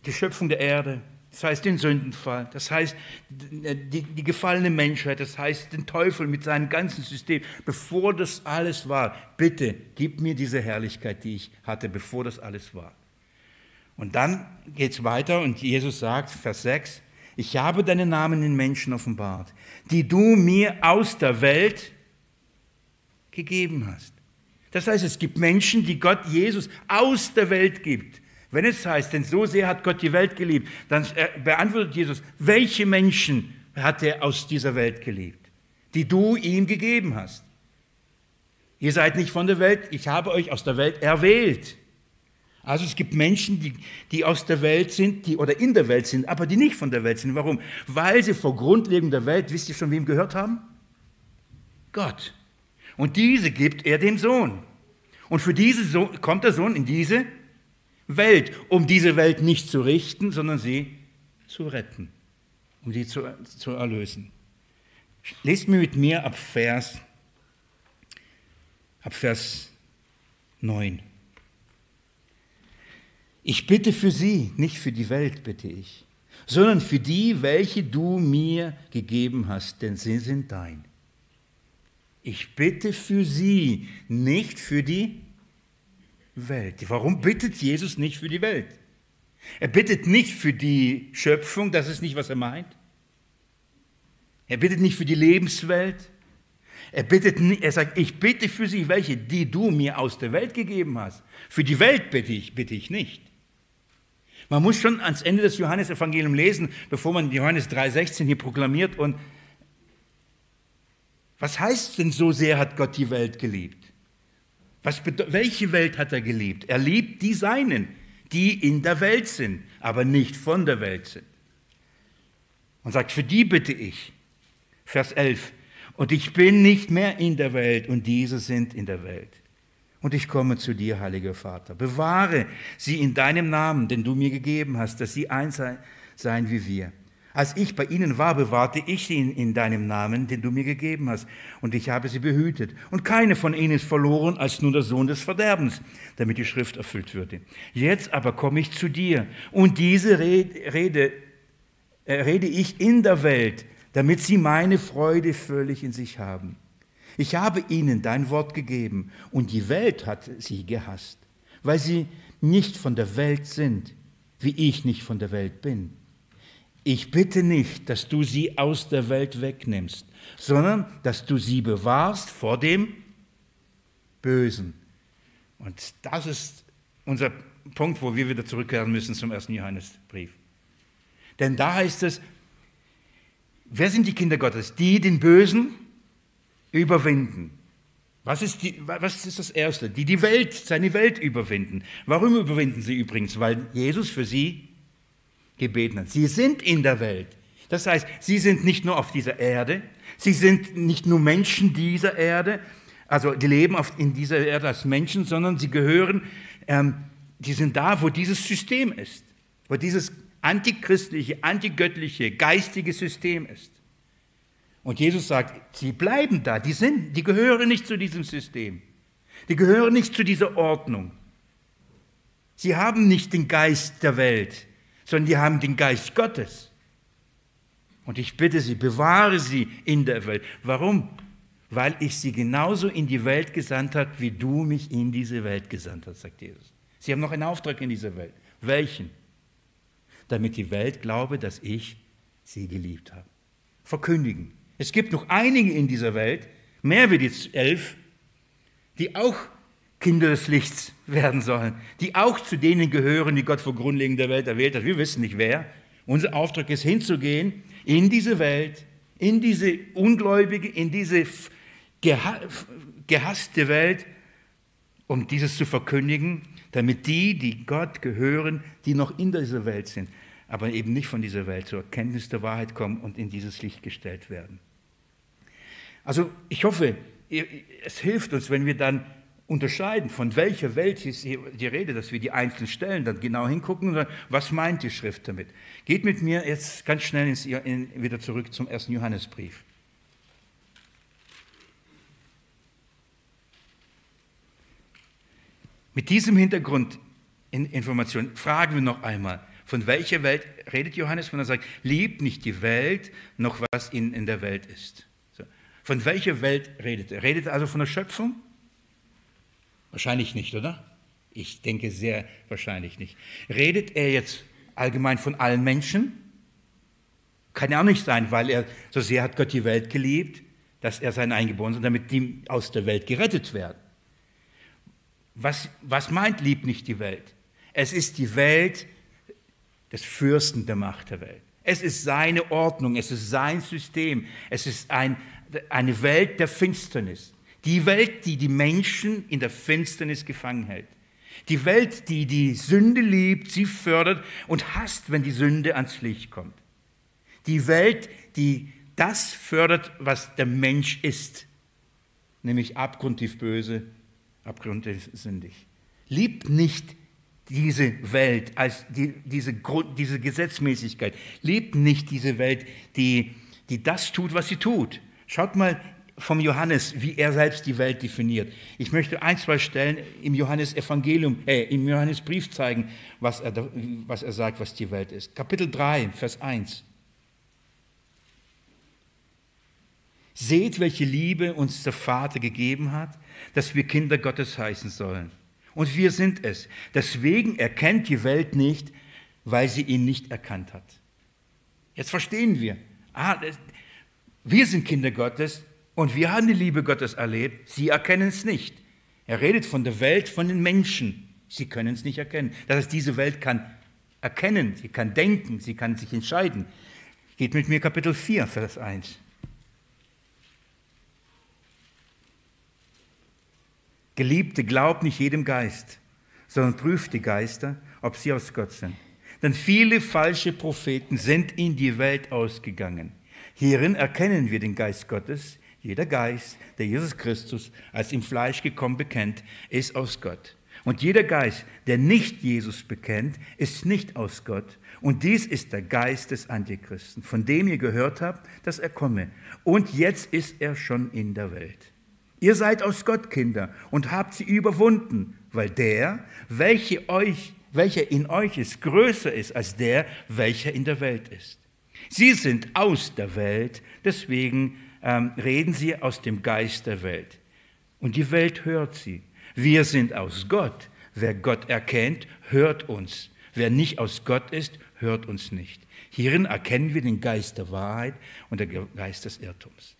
die Schöpfung der Erde, das heißt den Sündenfall, das heißt die, die, gefallene Menschheit, das heißt den Teufel mit seinem ganzen System. Bevor das alles war, bitte gib mir diese Herrlichkeit, die ich hatte, bevor das alles war. Und dann geht es weiter und Jesus sagt, Vers 6, ich habe deinen Namen den Menschen offenbart, die du mir aus der Welt gegeben hast. Das heißt, es gibt Menschen, die Gott Jesus aus der Welt gibt. Wenn es heißt, denn so sehr hat Gott die Welt geliebt, dann beantwortet Jesus, welche Menschen hat er aus dieser Welt geliebt, die du ihm gegeben hast. Ihr seid nicht von der Welt, ich habe euch aus der Welt erwählt. Also es gibt Menschen, die, die aus der Welt sind, die oder in der Welt sind, aber die nicht von der Welt sind. Warum? Weil sie vor Grundlegung der Welt, wisst ihr schon, wem gehört haben? Gott. Und diese gibt er dem Sohn. Und für diese Sohn, kommt der Sohn in diese Welt, um diese Welt nicht zu richten, sondern sie zu retten, um sie zu, zu erlösen. Lest mir mit mir ab Vers, ab Vers 9. Ich bitte für sie, nicht für die Welt bitte ich, sondern für die, welche du mir gegeben hast, denn sie sind dein. Ich bitte für sie, nicht für die Welt. Warum bittet Jesus nicht für die Welt? Er bittet nicht für die Schöpfung, das ist nicht, was er meint. Er bittet nicht für die Lebenswelt. Er, bittet, er sagt, ich bitte für sie, welche, die du mir aus der Welt gegeben hast. Für die Welt bitte ich, bitte ich nicht. Man muss schon ans Ende des Johannesevangeliums lesen, bevor man Johannes 3,16 hier proklamiert und was heißt denn, so sehr hat Gott die Welt geliebt? Was, welche Welt hat er geliebt? Er liebt die Seinen, die in der Welt sind, aber nicht von der Welt sind. Und sagt, für die bitte ich. Vers 11. Und ich bin nicht mehr in der Welt und diese sind in der Welt. Und ich komme zu dir, heiliger Vater. Bewahre sie in deinem Namen, den du mir gegeben hast, dass sie eins seien wie wir. Als ich bei ihnen war, bewahrte ich sie in deinem Namen, den du mir gegeben hast, und ich habe sie behütet. Und keine von ihnen ist verloren als nur der Sohn des Verderbens, damit die Schrift erfüllt würde. Jetzt aber komme ich zu dir, und diese Rede, äh, rede ich in der Welt, damit sie meine Freude völlig in sich haben. Ich habe ihnen dein Wort gegeben, und die Welt hat sie gehasst, weil sie nicht von der Welt sind, wie ich nicht von der Welt bin. Ich bitte nicht, dass du sie aus der Welt wegnimmst, sondern dass du sie bewahrst vor dem Bösen. Und das ist unser Punkt, wo wir wieder zurückkehren müssen zum ersten Johannesbrief. Denn da heißt es, wer sind die Kinder Gottes? Die den Bösen überwinden. Was ist, die, was ist das Erste? Die die Welt, seine Welt überwinden. Warum überwinden sie übrigens? Weil Jesus für sie gebeten. Sie sind in der Welt. Das heißt, sie sind nicht nur auf dieser Erde, sie sind nicht nur Menschen dieser Erde, also die leben in dieser Erde als Menschen, sondern sie gehören, ähm, die sind da, wo dieses System ist, wo dieses antichristliche, antigöttliche, geistige System ist. Und Jesus sagt, sie bleiben da, die, sind, die gehören nicht zu diesem System, die gehören nicht zu dieser Ordnung. Sie haben nicht den Geist der Welt, sondern die haben den Geist Gottes. Und ich bitte Sie, bewahre sie in der Welt. Warum? Weil ich sie genauso in die Welt gesandt habe, wie du mich in diese Welt gesandt hast, sagt Jesus. Sie haben noch einen Auftrag in dieser Welt. Welchen? Damit die Welt glaube, dass ich sie geliebt habe. Verkündigen. Es gibt noch einige in dieser Welt, mehr wie die elf, die auch Kinder des Lichts werden sollen, die auch zu denen gehören, die Gott vor Grundlegung der Welt erwählt hat. Wir wissen nicht wer. Unser Auftrag ist hinzugehen in diese Welt, in diese ungläubige, in diese gehasste Welt, um dieses zu verkündigen, damit die, die Gott gehören, die noch in dieser Welt sind, aber eben nicht von dieser Welt zur Erkenntnis der Wahrheit kommen und in dieses Licht gestellt werden. Also ich hoffe, es hilft uns, wenn wir dann unterscheiden, von welcher Welt ist die Rede, dass wir die einzelnen Stellen dann genau hingucken und sagen, was meint die Schrift damit. Geht mit mir jetzt ganz schnell ins, in, wieder zurück zum ersten Johannesbrief. Mit diesem Hintergrund in Information fragen wir noch einmal, von welcher Welt redet Johannes, wenn er sagt, liebt nicht die Welt, noch was in, in der Welt ist. So. Von welcher Welt redet er? Redet er also von der Schöpfung? Wahrscheinlich nicht, oder? Ich denke sehr wahrscheinlich nicht. Redet er jetzt allgemein von allen Menschen? Kann ja auch nicht sein, weil er so sehr hat Gott die Welt geliebt, dass er seinen Eingeborenen, damit die aus der Welt gerettet werden. Was, was meint liebt nicht die Welt? Es ist die Welt des Fürsten der Macht der Welt. Es ist seine Ordnung, es ist sein System, es ist ein, eine Welt der Finsternis. Die Welt, die die Menschen in der Finsternis gefangen hält. Die Welt, die die Sünde liebt, sie fördert und hasst, wenn die Sünde ans Licht kommt. Die Welt, die das fördert, was der Mensch ist, nämlich abgrundtief böse, abgrundtief sündig. Liebt nicht diese Welt als die, diese, Grund, diese Gesetzmäßigkeit. Liebt nicht diese Welt, die, die das tut, was sie tut. Schaut mal vom Johannes, wie er selbst die Welt definiert. Ich möchte ein, zwei Stellen im Johannes Evangelium, äh, im Johannesbrief zeigen, was er, was er sagt, was die Welt ist. Kapitel 3, Vers 1. Seht, welche Liebe uns der Vater gegeben hat, dass wir Kinder Gottes heißen sollen. Und wir sind es. Deswegen erkennt die Welt nicht, weil sie ihn nicht erkannt hat. Jetzt verstehen wir. Ah, wir sind Kinder Gottes, und wir haben die Liebe Gottes erlebt, sie erkennen es nicht. Er redet von der Welt, von den Menschen. Sie können es nicht erkennen. Das heißt, diese Welt kann erkennen, sie kann denken, sie kann sich entscheiden. Geht mit mir Kapitel 4, Vers 1. Geliebte, glaubt nicht jedem Geist, sondern prüft die Geister, ob sie aus Gott sind. Denn viele falsche Propheten sind in die Welt ausgegangen. Hierin erkennen wir den Geist Gottes. Jeder Geist, der Jesus Christus als im Fleisch gekommen bekennt, ist aus Gott. Und jeder Geist, der nicht Jesus bekennt, ist nicht aus Gott. Und dies ist der Geist des Antichristen, von dem ihr gehört habt, dass er komme. Und jetzt ist er schon in der Welt. Ihr seid aus Gott Kinder und habt sie überwunden, weil der, welche euch, welcher in euch ist, größer ist als der, welcher in der Welt ist. Sie sind aus der Welt, deswegen ähm, reden sie aus dem Geist der Welt. Und die Welt hört sie. Wir sind aus Gott. wer Gott erkennt, hört uns. Wer nicht aus Gott ist, hört uns nicht. Hierin erkennen wir den Geist der Wahrheit und den Geist des Irrtums.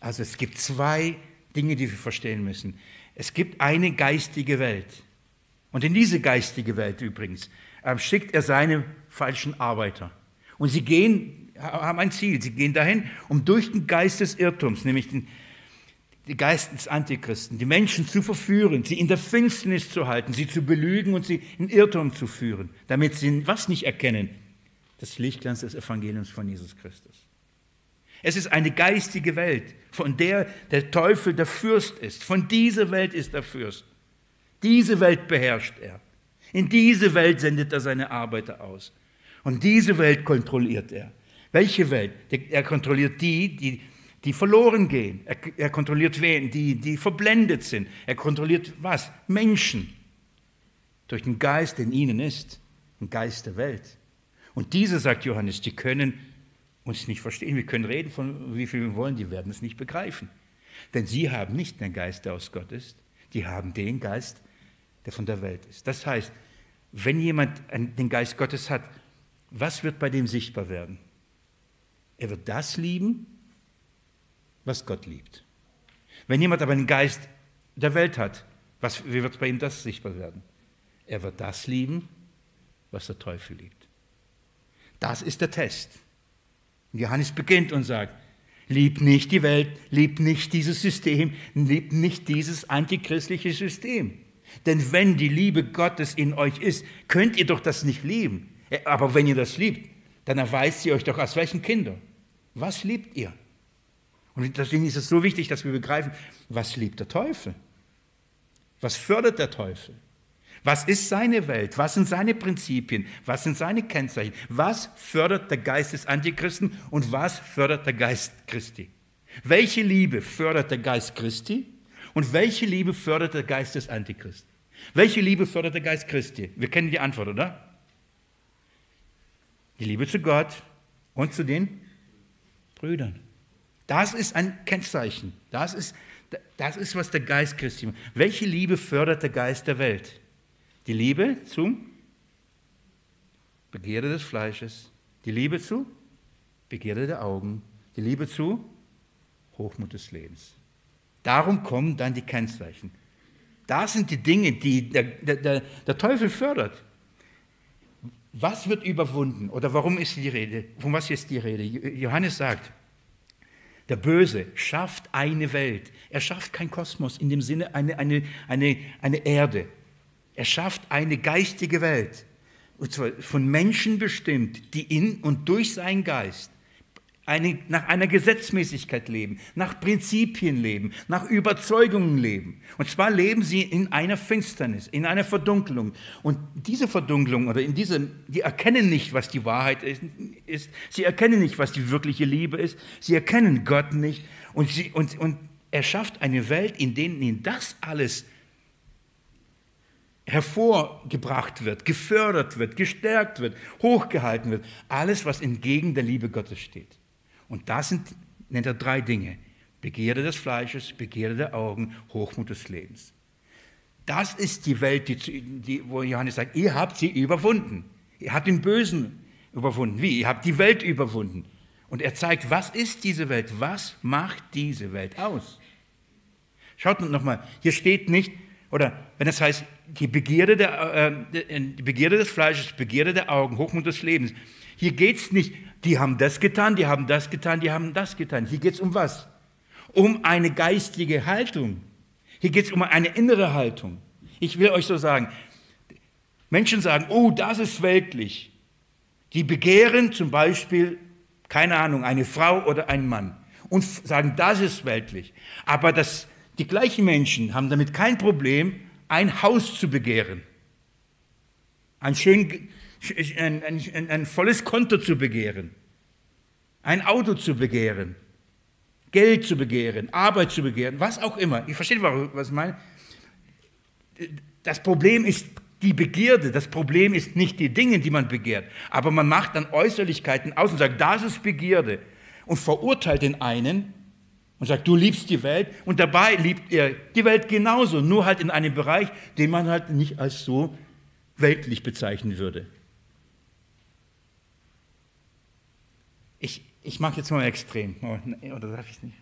Also es gibt zwei Dinge, die wir verstehen müssen. Es gibt eine geistige Welt. Und in diese geistige Welt übrigens äh, schickt er seine falschen Arbeiter. Und sie gehen, haben ein Ziel. Sie gehen dahin, um durch den Geist des Irrtums, nämlich den, Geist des Antichristen, die Menschen zu verführen, sie in der Finsternis zu halten, sie zu belügen und sie in Irrtum zu führen, damit sie was nicht erkennen? Das Lichtglanz des Evangeliums von Jesus Christus. Es ist eine geistige Welt, von der der Teufel der Fürst ist. Von dieser Welt ist er Fürst. Diese Welt beherrscht er. In diese Welt sendet er seine Arbeiter aus. Und diese Welt kontrolliert er. Welche Welt? Er kontrolliert die, die, die verloren gehen. Er, er kontrolliert wen? Die, die verblendet sind. Er kontrolliert was? Menschen. Durch den Geist, der in ihnen ist. Ein Geist der Welt. Und diese, sagt Johannes, die können uns nicht verstehen. Wir können reden von wie viel wir wollen, die werden es nicht begreifen. Denn sie haben nicht den Geist, der aus Gott ist, die haben den Geist, der von der Welt ist. Das heißt, wenn jemand den Geist Gottes hat, was wird bei dem sichtbar werden? Er wird das lieben, was Gott liebt. Wenn jemand aber den Geist der Welt hat, was, wie wird bei ihm das sichtbar werden? Er wird das lieben, was der Teufel liebt. Das ist der Test. Johannes beginnt und sagt, liebt nicht die Welt, liebt nicht dieses System, liebt nicht dieses antichristliche System. Denn wenn die Liebe Gottes in euch ist, könnt ihr doch das nicht lieben. Aber wenn ihr das liebt, dann erweist sie euch doch als welchen Kinder. Was liebt ihr? Und deswegen ist es so wichtig, dass wir begreifen, was liebt der Teufel? Was fördert der Teufel? Was ist seine Welt? Was sind seine Prinzipien? Was sind seine Kennzeichen? Was fördert der Geist des Antichristen und was fördert der Geist Christi? Welche Liebe fördert der Geist Christi und welche Liebe fördert der Geist des Antichristen? Welche Liebe fördert der Geist Christi? Wir kennen die Antwort, oder? Die Liebe zu Gott und zu den Brüdern. Das ist ein Kennzeichen. Das ist, das ist, was der Geist Christi macht. Welche Liebe fördert der Geist der Welt? Die Liebe zum Begierde des Fleisches, die Liebe zu Begierde der Augen, die Liebe zu Hochmut des Lebens. Darum kommen dann die Kennzeichen. Das sind die Dinge, die der, der, der Teufel fördert. Was wird überwunden oder warum ist die Rede? Von was ist die Rede? Johannes sagt, der Böse schafft eine Welt. Er schafft kein Kosmos in dem Sinne eine, eine, eine, eine Erde. Er schafft eine geistige Welt, und zwar von Menschen bestimmt, die in und durch seinen Geist eine, nach einer Gesetzmäßigkeit leben, nach Prinzipien leben, nach Überzeugungen leben. Und zwar leben sie in einer Finsternis, in einer Verdunkelung. Und diese Verdunkelung oder in diese, die erkennen nicht, was die Wahrheit ist, ist. Sie erkennen nicht, was die wirkliche Liebe ist. Sie erkennen Gott nicht. Und, sie, und, und er schafft eine Welt, in der ihnen das alles hervorgebracht wird, gefördert wird, gestärkt wird, hochgehalten wird. Alles, was entgegen der Liebe Gottes steht. Und das sind, nennt er drei Dinge. Begierde des Fleisches, Begierde der Augen, Hochmut des Lebens. Das ist die Welt, die, die, wo Johannes sagt, ihr habt sie überwunden. Ihr habt den Bösen überwunden. Wie? Ihr habt die Welt überwunden. Und er zeigt, was ist diese Welt? Was macht diese Welt aus? Schaut nochmal, hier steht nicht, oder wenn es heißt, die Begierde, der, äh, die Begierde des Fleisches, Begierde der Augen, Hochmut des Lebens. Hier geht es nicht, die haben das getan, die haben das getan, die haben das getan. Hier geht es um was? Um eine geistige Haltung. Hier geht es um eine innere Haltung. Ich will euch so sagen, Menschen sagen, oh, das ist weltlich. Die begehren zum Beispiel, keine Ahnung, eine Frau oder einen Mann und sagen, das ist weltlich. Aber das, die gleichen Menschen haben damit kein Problem, ein Haus zu begehren. Ein schön ein, ein, ein volles Konto zu begehren, ein Auto zu begehren, Geld zu begehren, Arbeit zu begehren, was auch immer. Ihr versteht, was ich meine? Das Problem ist die Begierde. Das Problem ist nicht die Dinge, die man begehrt. Aber man macht dann Äußerlichkeiten aus und sagt, das ist Begierde. Und verurteilt den einen und sagt, du liebst die Welt und dabei liebt er die Welt genauso, nur halt in einem Bereich, den man halt nicht als so weltlich bezeichnen würde. Ich, mache jetzt mal extrem, oh, oder darf ich nicht?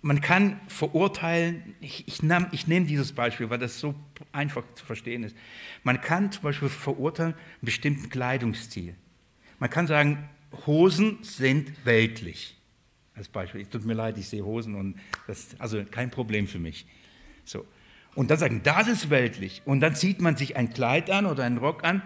Man kann verurteilen, ich, ich, nahm, ich nehme dieses Beispiel, weil das so einfach zu verstehen ist. Man kann zum Beispiel verurteilen einen bestimmten Kleidungsstil. Man kann sagen, Hosen sind weltlich. Als Beispiel. Es tut mir leid, ich sehe Hosen und das also kein Problem für mich. So. Und dann sagen, das ist weltlich. Und dann zieht man sich ein Kleid an oder einen Rock an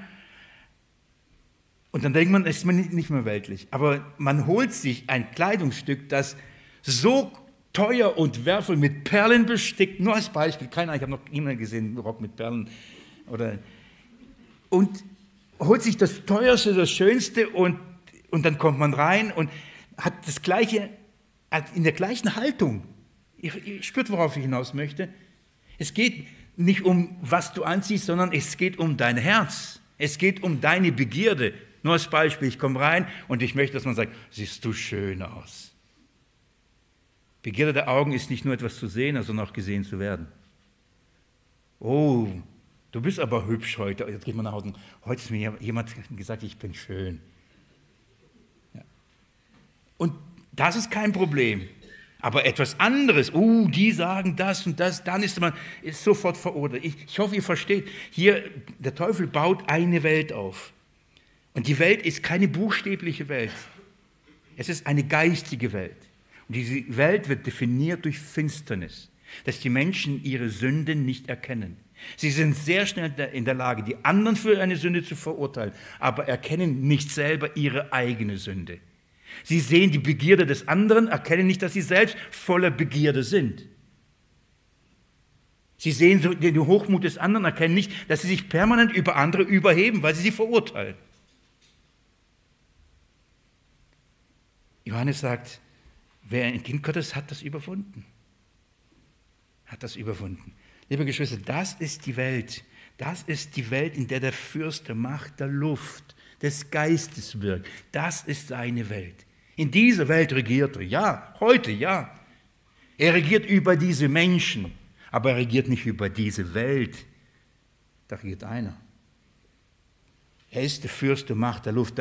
und dann denkt man, ist man nicht mehr weltlich. Aber man holt sich ein Kleidungsstück, das so teuer und wertvoll mit Perlen bestickt, nur als Beispiel, keiner, ich habe noch niemanden gesehen, Rock mit Perlen. Oder, und holt sich das teuerste, das schönste und, und dann kommt man rein und hat das gleiche, in der gleichen Haltung. Ihr, ihr spürt, worauf ich hinaus möchte. Es geht nicht um, was du anziehst, sondern es geht um dein Herz. Es geht um deine Begierde. Nur als Beispiel, ich komme rein und ich möchte, dass man sagt, siehst du schön aus. Begierde der Augen ist nicht nur etwas zu sehen, sondern auch gesehen zu werden. Oh, du bist aber hübsch heute. Jetzt geht man nach Hause. Heute ist mir jemand gesagt, ich bin schön. Ja. Und das ist kein Problem. Aber etwas anderes, oh, die sagen das und das, dann ist man ist sofort verurteilt. Ich, ich hoffe, ihr versteht, hier, der Teufel baut eine Welt auf. Und die Welt ist keine buchstäbliche Welt. Es ist eine geistige Welt. Und diese Welt wird definiert durch Finsternis, dass die Menschen ihre Sünden nicht erkennen. Sie sind sehr schnell in der Lage, die anderen für eine Sünde zu verurteilen, aber erkennen nicht selber ihre eigene Sünde. Sie sehen die Begierde des anderen, erkennen nicht, dass sie selbst voller Begierde sind. Sie sehen den Hochmut des anderen, erkennen nicht, dass sie sich permanent über andere überheben, weil sie sie verurteilen. Johannes sagt, wer ein Kind Gottes hat das überwunden. Hat das überwunden. Liebe Geschwister, das ist die Welt. Das ist die Welt, in der der Fürst der Macht der Luft, des Geistes wirkt. Das ist seine Welt. In dieser Welt regiert er. Ja, heute ja. Er regiert über diese Menschen, aber er regiert nicht über diese Welt. Da regiert einer. Er ist der Fürst der Macht der Luft.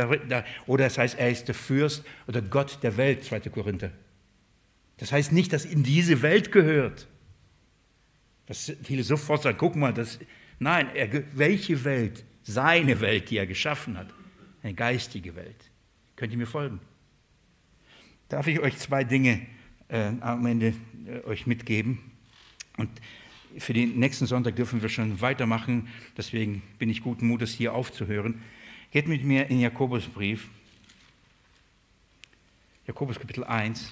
Oder das heißt, er ist der Fürst oder Gott der Welt, 2. Korinther. Das heißt nicht, dass in diese Welt gehört. Dass viele sofort sagen, guck mal, das, nein, er, welche Welt? Seine Welt, die er geschaffen hat. Eine geistige Welt. Könnt ihr mir folgen? Darf ich euch zwei Dinge äh, am Ende äh, euch mitgeben? Und für den nächsten Sonntag dürfen wir schon weitermachen, deswegen bin ich guten Mutes, hier aufzuhören. Geht mit mir in Jakobusbrief, Jakobus Kapitel 1.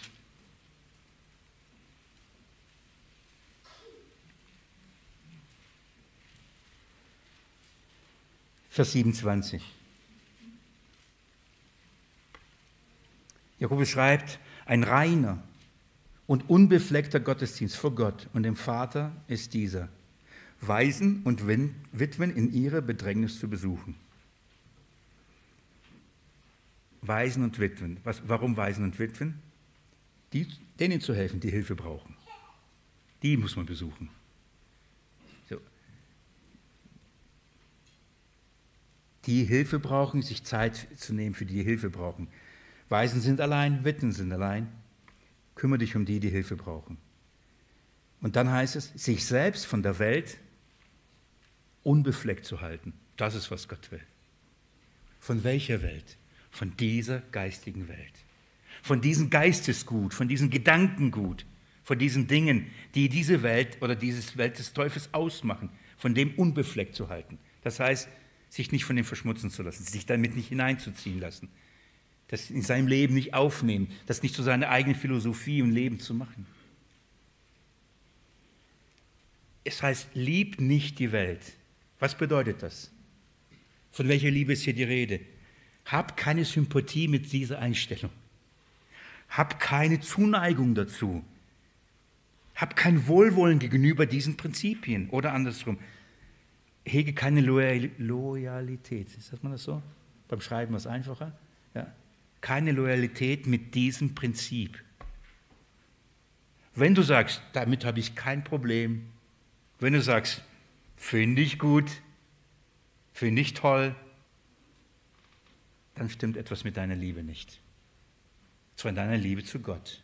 Vers 27. Jakobus schreibt, ein reiner, und unbefleckter Gottesdienst vor Gott und dem Vater ist dieser, Waisen und Witwen in ihrer Bedrängnis zu besuchen. Waisen und Witwen. Was, warum Waisen und Witwen? Die, denen zu helfen, die Hilfe brauchen. Die muss man besuchen. So. Die Hilfe brauchen, sich Zeit zu nehmen, für die, die Hilfe brauchen. Waisen sind allein, Witwen sind allein kümmere dich um die, die Hilfe brauchen. Und dann heißt es, sich selbst von der Welt unbefleckt zu halten. Das ist, was Gott will. Von welcher Welt? Von dieser geistigen Welt. Von diesem Geistesgut, von diesem Gedankengut, von diesen Dingen, die diese Welt oder diese Welt des Teufels ausmachen, von dem unbefleckt zu halten. Das heißt, sich nicht von dem verschmutzen zu lassen, sich damit nicht hineinzuziehen lassen, das in seinem Leben nicht aufnehmen, das nicht zu seiner eigenen Philosophie und Leben zu machen. Es heißt, lieb nicht die Welt. Was bedeutet das? Von welcher Liebe ist hier die Rede? Hab keine Sympathie mit dieser Einstellung. Hab keine Zuneigung dazu. Hab kein Wohlwollen gegenüber diesen Prinzipien. Oder andersrum. Hege keine Loyalität. Sagt man das so? Beim Schreiben was einfacher? Ja. Keine Loyalität mit diesem Prinzip. Wenn du sagst, damit habe ich kein Problem, wenn du sagst, finde ich gut, finde ich toll, dann stimmt etwas mit deiner Liebe nicht. Zwar in deiner Liebe zu Gott.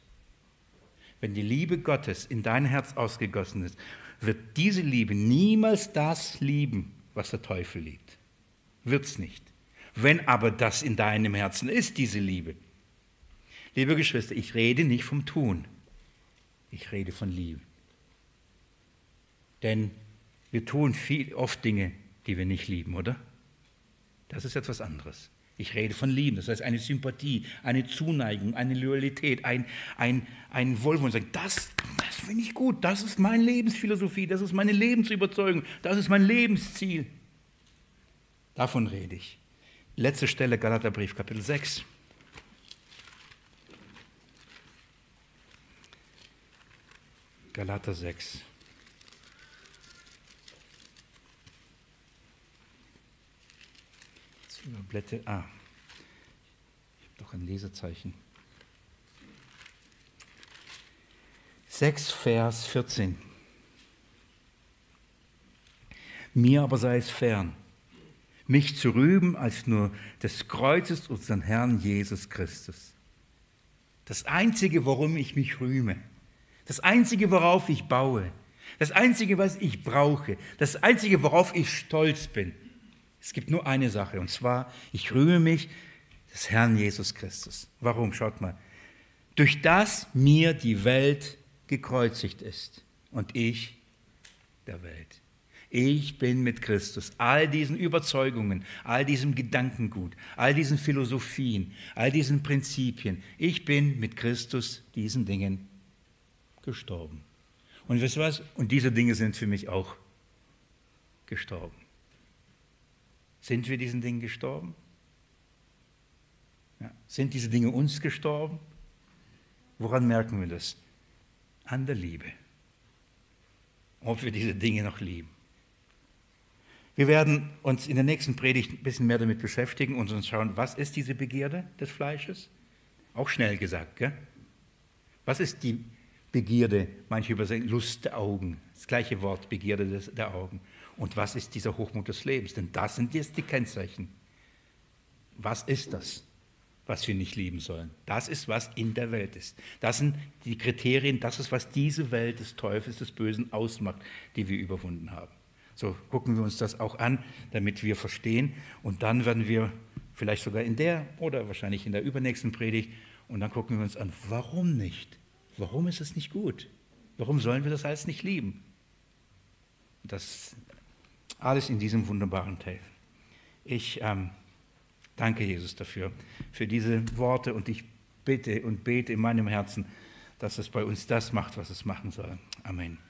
Wenn die Liebe Gottes in dein Herz ausgegossen ist, wird diese Liebe niemals das lieben, was der Teufel liebt. Wird's nicht. Wenn aber das in deinem Herzen ist, diese Liebe. Liebe Geschwister, ich rede nicht vom Tun. Ich rede von Liebe. Denn wir tun viel, oft Dinge, die wir nicht lieben, oder? Das ist etwas anderes. Ich rede von Lieben, das heißt eine Sympathie, eine Zuneigung, eine Loyalität, ein, ein, ein Wohlwollen. Sagen, das, das finde ich gut, das ist meine Lebensphilosophie, das ist meine Lebensüberzeugung, das ist mein Lebensziel. Davon rede ich. Letzte Stelle, Galaterbrief, Kapitel 6. Galater 6. Jetzt überblätte. Ah, ich habe doch ein Lesezeichen. 6, Vers 14. Mir aber sei es fern mich zu rühmen als nur des Kreuzes unseren Herrn Jesus Christus. Das Einzige, worum ich mich rühme, das Einzige, worauf ich baue, das Einzige, was ich brauche, das Einzige, worauf ich stolz bin, es gibt nur eine Sache, und zwar, ich rühme mich des Herrn Jesus Christus. Warum? Schaut mal. Durch das mir die Welt gekreuzigt ist und ich der Welt. Ich bin mit Christus. All diesen Überzeugungen, all diesem Gedankengut, all diesen Philosophien, all diesen Prinzipien. Ich bin mit Christus diesen Dingen gestorben. Und wisst ihr was? Und diese Dinge sind für mich auch gestorben. Sind wir diesen Dingen gestorben? Ja. Sind diese Dinge uns gestorben? Woran merken wir das? An der Liebe. Ob wir diese Dinge noch lieben. Wir werden uns in der nächsten Predigt ein bisschen mehr damit beschäftigen und uns schauen, was ist diese Begierde des Fleisches? Auch schnell gesagt, gell? Was ist die Begierde, manche übersetzen Lust der Augen, das gleiche Wort, Begierde des, der Augen. Und was ist dieser Hochmut des Lebens? Denn das sind jetzt die Kennzeichen. Was ist das, was wir nicht lieben sollen? Das ist, was in der Welt ist. Das sind die Kriterien, das ist, was diese Welt des Teufels, des Bösen ausmacht, die wir überwunden haben. So gucken wir uns das auch an, damit wir verstehen. Und dann werden wir vielleicht sogar in der oder wahrscheinlich in der übernächsten Predigt, und dann gucken wir uns an, warum nicht? Warum ist es nicht gut? Warum sollen wir das alles nicht lieben? Das alles in diesem wunderbaren Teil. Ich ähm, danke Jesus dafür, für diese Worte und ich bitte und bete in meinem Herzen, dass es bei uns das macht, was es machen soll. Amen.